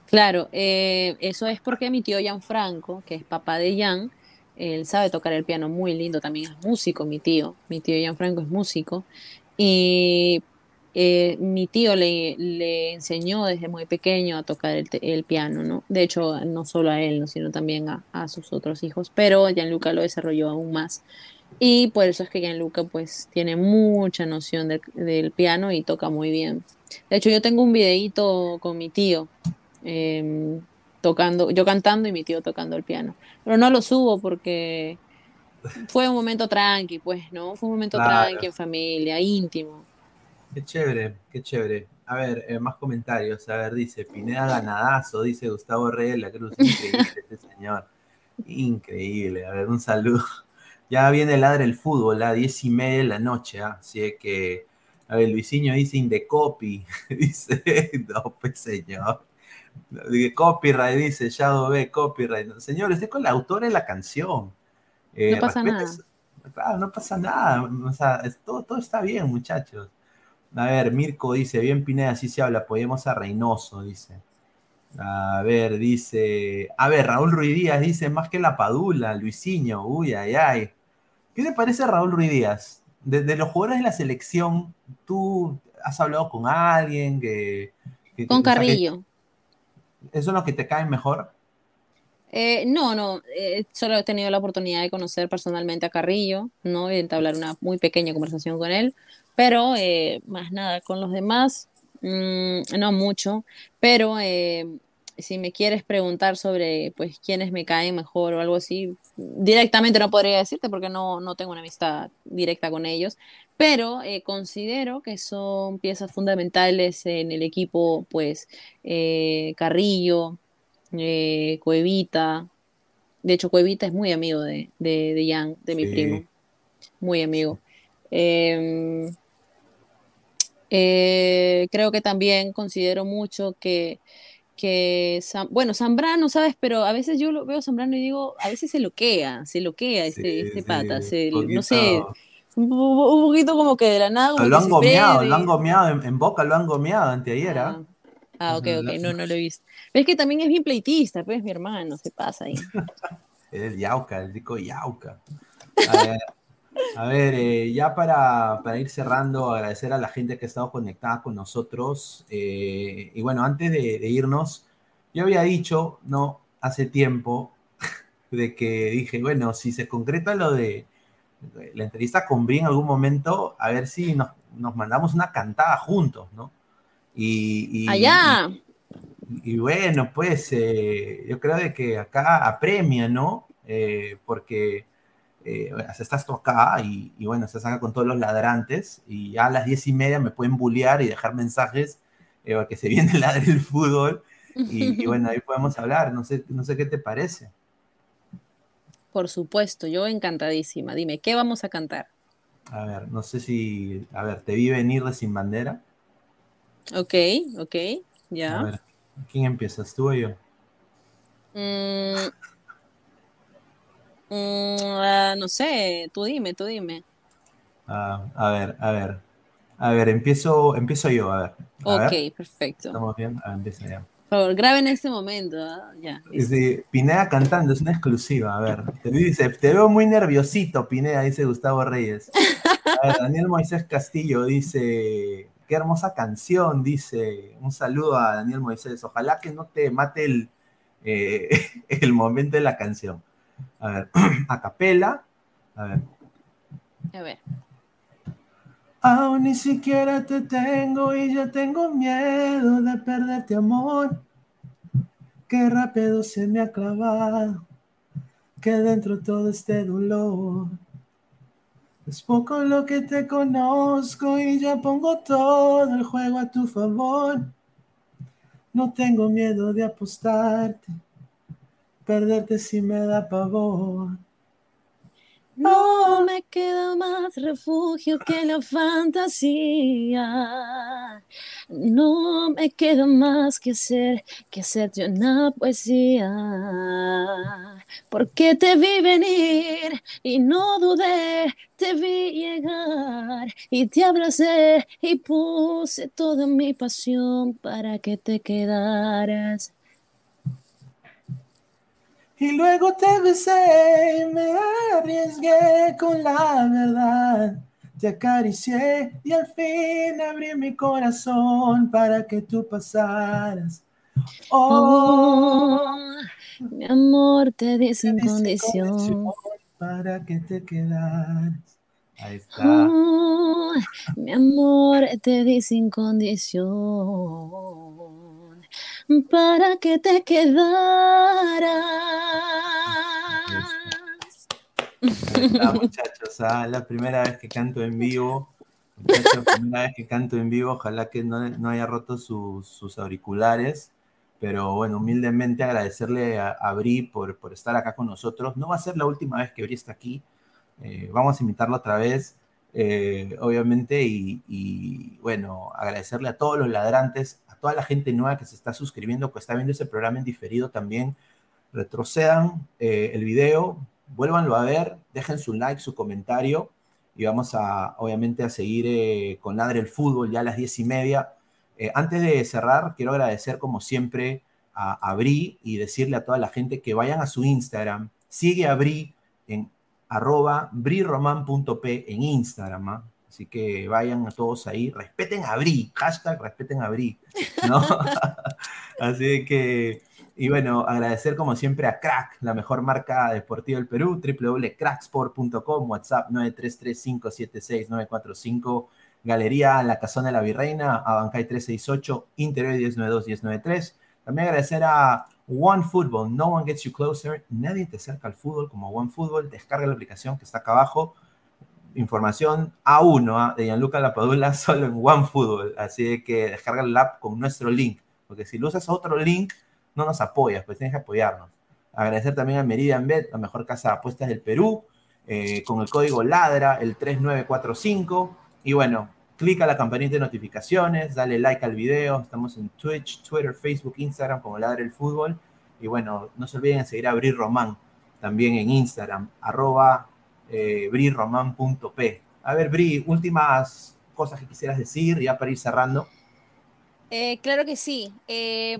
Claro, eh, eso es porque mi tío Gianfranco, que es papá de Jan, él sabe tocar el piano muy lindo, también es músico, mi tío. Mi tío Gianfranco es músico. Y eh, mi tío le, le enseñó desde muy pequeño a tocar el, piano, ¿no? De hecho, no solo a él, ¿no? sino también a, a sus otros hijos. Pero Gianluca lo desarrolló aún más. Y por eso es que Gianluca pues tiene mucha noción del, del piano y toca muy bien. De hecho, yo tengo un videíto con mi tío em, tocando, yo cantando y mi tío tocando el piano. Pero no lo subo porque fue un momento tranqui, pues, ¿no? Fue un momento Claro. tranqui en familia, íntimo. Qué chévere, qué chévere. A ver, eh, más comentarios. A ver, dice Pineda ganadazo, dice Gustavo Reyes de la Cruz. Increíble este señor. Increíble. A ver, un saludo. Ya viene el ladre el fútbol a diez y media de la noche, ¿ah? así es que, a ver, Luisinho dice Indecopy, dice, no, pues señor. Copyright, dice Shadow B, copyright. Señor, estoy con la autora de la canción. Eh, No pasa respete nada. su- Claro, no pasa nada. O sea, es- todo, todo está bien, muchachos. A ver, Mirko dice, bien Pineda, así se habla, apoyemos a Reynoso, dice. A ver, dice, a ver, Raúl Ruiz Díaz dice, más que la Padula, Luisinho, uy, ay, ay. ¿Qué te parece Raúl Ruiz Díaz? De, de los jugadores de la selección, ¿tú has hablado con alguien que... que- Con o sea, que- Carrillo. ¿Eso es lo que te cae mejor? Eh, no, no, eh, solo he tenido la oportunidad de conocer personalmente a Carrillo, ¿no? Y de entablar una muy pequeña conversación con él, pero eh, más nada, con los demás, mm, no mucho, pero eh, si me quieres preguntar sobre, pues, quiénes me caen mejor o algo así, directamente no podría decirte porque no, no tengo una amistad directa con ellos, pero eh, considero que son piezas fundamentales en el equipo, pues, eh, Carrillo, eh, Cuevita. De hecho, Cuevita es muy amigo de, de, de Jan, de mi Sí. primo. Muy amigo. Eh, creo que también considero mucho que, que bueno, Zambrano, ¿sabes? Pero a veces yo lo veo Zambrano y digo, a veces se loquea, se loquea este, Sí, este sí, pata, se- no sé, Un, po- un poquito como que de la nada. como Lo han gomeado, lo han gomeado, en, en Boca lo han gomeado anteayer, ¿ah? Ah, ok, Ujú, ok, la- no, no lo he visto. Pero es que también es bien pleitista, pues, mi hermano, se pasa ahí. Es el Yauca, el rico Yauca. A ver, a ver, eh, ya para, para ir cerrando, agradecer a la gente que ha estado conectada con nosotros. eh, y bueno, antes de, de irnos, yo había dicho, ¿no? Hace tiempo, de que dije, bueno, si se concreta lo de la entrevista con Bri en algún momento, a ver si nos, nos mandamos una cantada juntos, ¿no? Y, y- Allá. y bueno, pues eh, yo creo de que acá apremia, ¿no? Eh, porque eh, estás tú acá y, y bueno, estás acá con todos los ladrantes y ya a las diez y media me pueden bullear y dejar mensajes eh, porque se viene el ladre el fútbol y, y bueno, ahí podemos hablar, no sé, no sé qué te parece. Por supuesto, yo encantadísima. Dime, ¿qué vamos a cantar? A ver, no sé si, a ver, te vi venir de Sin Bandera. Ok, ok, A ya. ver, ¿quién empiezas, tú o yo? Mm, mm, ah, no sé, tú dime, tú dime. Ah, a ver, a ver. A ver, empiezo, empiezo yo, a ver. A Ok, ver, perfecto. ¿Estamos bien? A ver, empieza ya. Por favor, grabe en este momento. ¿ah? Ya. Pineda cantando, es una exclusiva. A ver, te dice, te veo muy nerviosito, Pineda, dice Gustavo Reyes. A ver, Daniel Moisés Castillo dice, qué hermosa canción, dice. Un saludo a Daniel Moisés. Ojalá que no te mate el, eh, el momento de la canción. A ver, a capela. A ver. A ver. Aún ni siquiera te tengo y ya tengo miedo de perderte amor. Qué rápido se me ha clavado, que dentro todo este dolor. Es poco lo que te conozco y ya pongo todo el juego a tu favor. No tengo miedo de apostarte, perderte si me da pavor. No me queda más refugio que la fantasía. No me queda más que hacer que hacerte una poesía. Porque te vi venir y no dudé, te vi llegar y te abracé y puse toda mi pasión para que te quedaras. Y luego te besé y me arriesgué con la verdad. Te acaricié y al fin abrí mi corazón para que tú pasaras. Oh, Oh, mi amor, te di sin condición. condición para que te quedaras. Ahí está. Oh, mi amor, te di sin condición para que te quedaras. Está, muchachos. ah, La primera vez que canto en vivo. Muchachos, la primera vez que canto en vivo. Ojalá que no, no haya roto sus, sus auriculares. Pero bueno, humildemente agradecerle a, a Bri por, por estar acá con nosotros. No va a ser la última vez que Bri está aquí. Eh, vamos a invitarlo otra vez, eh, obviamente. Y, y, bueno, agradecerle a todos los ladrantes, toda la gente nueva que se está suscribiendo, que está viendo ese programa en diferido también. Retrocedan eh, el video, vuélvanlo a ver, dejen su like, su comentario y vamos a, obviamente, a seguir eh, con Ladre el Fútbol ya a las diez y media. Eh, antes de cerrar, quiero agradecer como siempre a, a Bri y decirle a toda la gente que vayan a su Instagram, sigue a Bri en arroba briroman.p en Instagram, ¿ah? Así que vayan a todos ahí, respeten a Bri, hashtag respeten a Bri, ¿no? así que... Y bueno, agradecer como siempre a Crack, la mejor marca deportiva del Perú, www.cracksport.com, WhatsApp 933-576-945, Galería La Casona de la Virreina, Abancay 368, Interior 1092-1093. También agradecer a One Football, No One Gets You Closer, nadie te acerca al fútbol como One Football, descarga la aplicación que está acá abajo. Información A1 ¿ah? de Gianluca Lapadula solo en One Football, así que descarga el app con nuestro link, porque si lo usas otro link, no nos apoyas, pues tienes que apoyarnos. Agradecer también a Meridian Bet, la mejor casa de apuestas del Perú, eh, con el código LADRA, el 3945. Y bueno, clica la campanita de notificaciones, dale like al video. Estamos en Twitch, Twitter, Facebook, Instagram como Ladra el Fútbol. Y bueno, no se olviden de seguir a Bri Román también en Instagram, arroba eh, briromán.p. A ver, Bri, últimas cosas que quisieras decir ya para ir cerrando. Eh, claro que sí. Eh,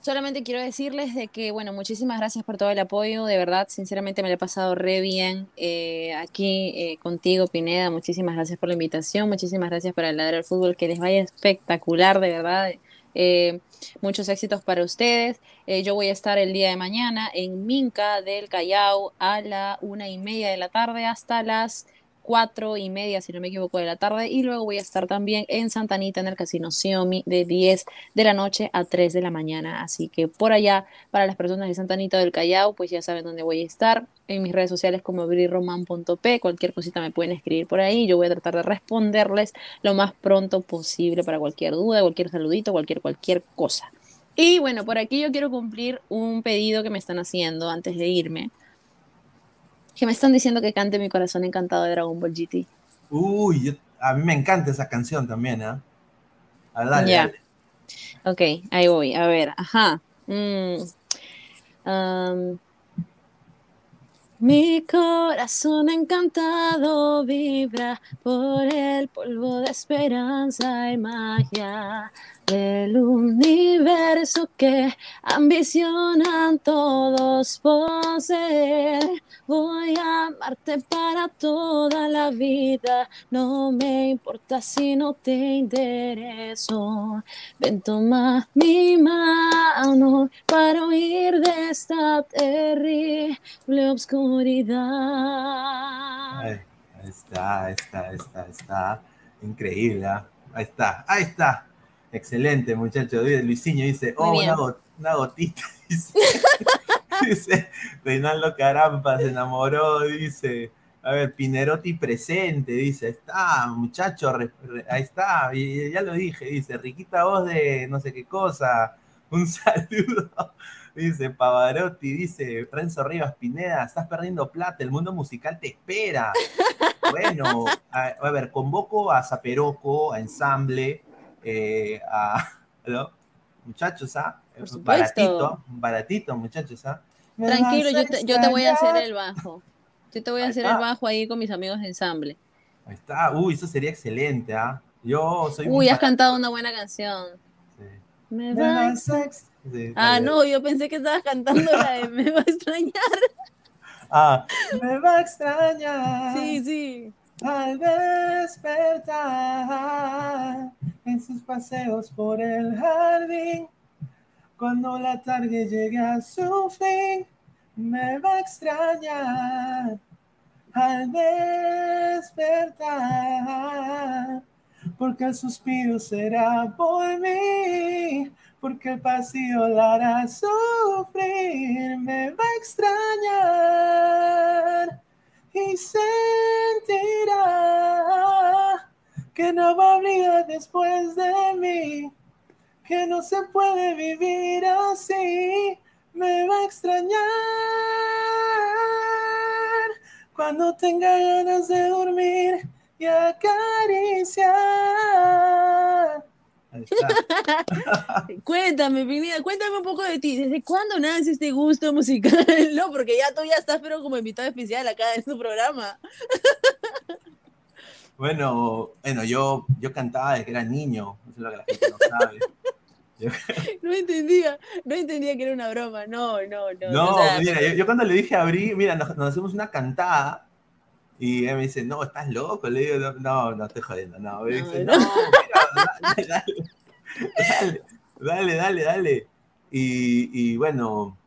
solamente quiero decirles de que, bueno, muchísimas gracias por todo el apoyo. De verdad, sinceramente me lo he pasado re bien eh, aquí contigo, Pineda. Muchísimas gracias por la invitación. Muchísimas gracias por el ladrar al fútbol. Que les vaya espectacular, de verdad. Eh, muchos éxitos para ustedes. Eh, yo voy a estar el día de mañana en Minca del Callao a la una y media de la tarde hasta las cuatro y media, si no me equivoco, de la tarde. Y luego voy a estar también en Santa Anita en el Casino Xiaomi de 10 de la noche a 3 de la mañana. Así que por allá, para las personas de Santa Anita del Callao, pues ya saben dónde voy a estar. En mis redes sociales como briroman.p, cualquier cosita me pueden escribir por ahí. Yo voy a tratar de responderles lo más pronto posible para cualquier duda, cualquier saludito, cualquier, cualquier cosa. Y bueno, por aquí yo quiero cumplir un pedido que me están haciendo antes de irme. Que me están diciendo que cante mi corazón encantado de Dragon Ball GT. Uy, yo- a mí me encanta esa canción también, ¿ah? A ver, dale, Ya. dale. Ok, ahí voy. A ver, ajá. Mm, mi corazón encantado vibra por el polvo de esperanza y magia del universo que ambicionan todos poseer. Voy a amarte para toda la vida, no me importa si no te intereso. Ven, toma mi mano para huir de esta terrible obscuridad. Ay, ahí está, ahí está, ahí está, ahí está. Increíble, ¿ah? Ahí está, ahí está. Excelente, muchacho. Luisinho dice, oh, una, go- una gotita. Dice, dice, Reinaldo Carampa se enamoró, dice. A ver, Pinerotti presente, dice, ahí está, muchacho, re- re- ahí está, y ya lo dije, dice, riquita voz de no sé qué cosa, un saludo, dice Pavarotti, dice Renzo Rivas Pineda, estás perdiendo plata, el mundo musical te espera. Bueno, a, a ver, convoco a Zaperoco, a Ensamble, eh, a ¿no? muchachos, ¿ah? Baratito, baratito, muchachos, ¿ah? Me Tranquilo, yo te, yo te voy a hacer el bajo. Yo te voy a Ahí hacer está. el bajo ahí con mis amigos de ensamble. Ahí está, uy, eso sería excelente, ¿ah? Yo soy Uy, muy has cantado una buena canción. Me Me va- a Sí, está Ah, bien. no, yo pensé que estabas cantando la de Me va a extrañar. Ah, me va a extrañar. Sí, sí. Al despertar en sus paseos por el jardín, cuando la tarde llegue a su fin, me va a extrañar. Al despertar, porque el suspiro será por mí, porque el pasillo la hará sufrir, me va a extrañar y sentirá que no va a brillar después de mí, que no se puede vivir así, me va a extrañar cuando tenga ganas de dormir y acariciar. Cuéntame, Pineda, cuéntame un poco de ti. ¿Desde cuándo nace este gusto musical? No, porque ya tú ya estás, pero como invitado especial acá en su programa. Bueno, bueno, yo, yo cantaba desde que era niño, eso es lo que la gente no sabe. No entendía, no entendía que era una broma. No, no, no. No, o sea, mira, yo, yo cuando le dije a Bri, mira, nos, nos hacemos una cantada, y él me dice, no, estás loco, le digo, no, no, no estoy jodiendo, no, dice, no. no, mira, dale, dale, dale, dale, dale, dale. Y, y bueno,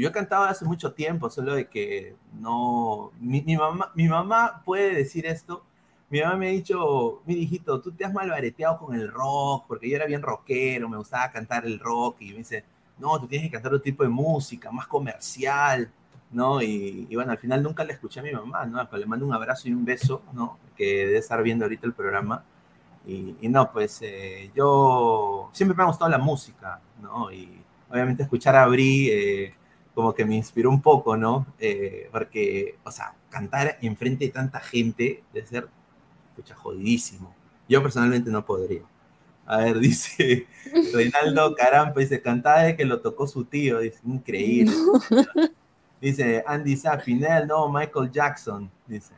yo he cantado hace mucho tiempo, solo de que no, mi, mamá, mi mamá puede decir esto, mi mamá me ha dicho, mi hijito, tú te has malbareteado con el rock, porque yo era bien rockero, me gustaba cantar el rock, y me dice, no, tú tienes que cantar otro tipo de música, más comercial, ¿no? Y, y bueno, al final nunca le escuché a mi mamá, ¿no? Pero le mando un abrazo y un beso, ¿no? Que debe estar viendo ahorita el programa. Y, y no, pues eh, yo siempre me ha gustado la música, ¿no? Y obviamente escuchar a Bri eh, como que me inspiró un poco, ¿no? Eh, porque, o sea, cantar enfrente de tanta gente debe ser, escucha, jodidísimo. Yo personalmente no podría. A ver, dice Reinaldo Carampa, dice, cantaba de que lo tocó su tío, dice, increíble. Dice Andy Sapinel, no, Michael Jackson, dice.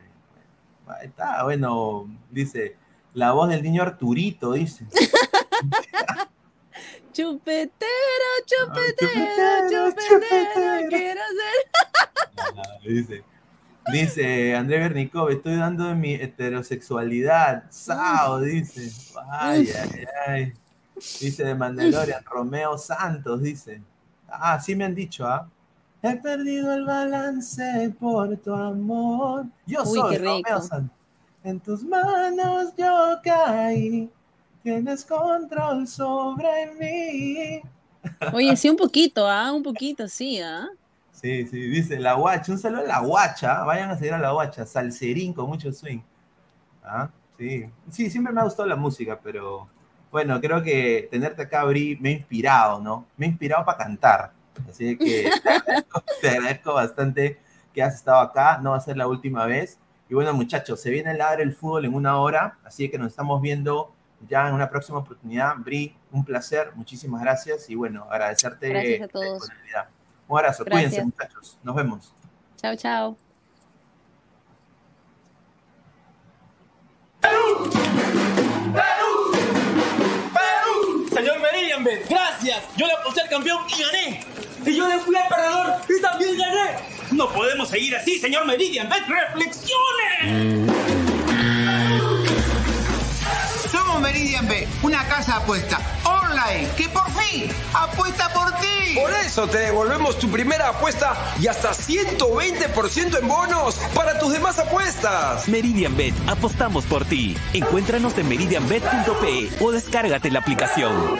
Está, bueno, dice, la voz del niño Arturito, dice. Chupetero, Ah, chupetero, chupetero, quiero ser. Ah, dice, dice André Bernicov, estoy dando de mi heterosexualidad. Sao, dice. Ay, ay, ay. Dice de Mandalorian, Romeo Santos, dice. Ah, sí me han dicho, ¿ah? He perdido el balance por tu amor. Yo Uy, soy. Romeo Santos. En tus manos yo caí. Tienes control sobre mí. Oye, sí, un poquito, ¿ah? Un poquito, sí, ¿ah? Sí, sí, dice la guacha, un saludo a la guacha, vayan a seguir a la guacha, salserín con mucho swing. Ah, sí, sí, siempre me ha gustado la música, pero bueno, creo que tenerte acá, Bri, me ha inspirado, ¿no? Me ha inspirado para cantar. Así que te agradezco, te agradezco bastante que has estado acá, no va a ser la última vez. Y bueno, muchachos, se viene el ladre el fútbol en una hora, así que nos estamos viendo ya en una próxima oportunidad. Bri, un placer, muchísimas gracias y bueno, agradecerte. Gracias a la todos. Un abrazo, Gracias. cuídense muchachos, nos vemos. Chao, chao. Señor Meridian, gracias. Yo le aposté al campeón y gané. Y yo le fui al perdedor y también gané. No podemos seguir así, señor Meridian. ¡Reflexione! Meridian una casa apuesta online que por fin apuesta por ti. Por eso te devolvemos tu primera apuesta y hasta 120% en bonos para tus demás apuestas. Meridian Bet, apostamos por ti. Encuéntranos en meridianbet.pe o descárgate la aplicación.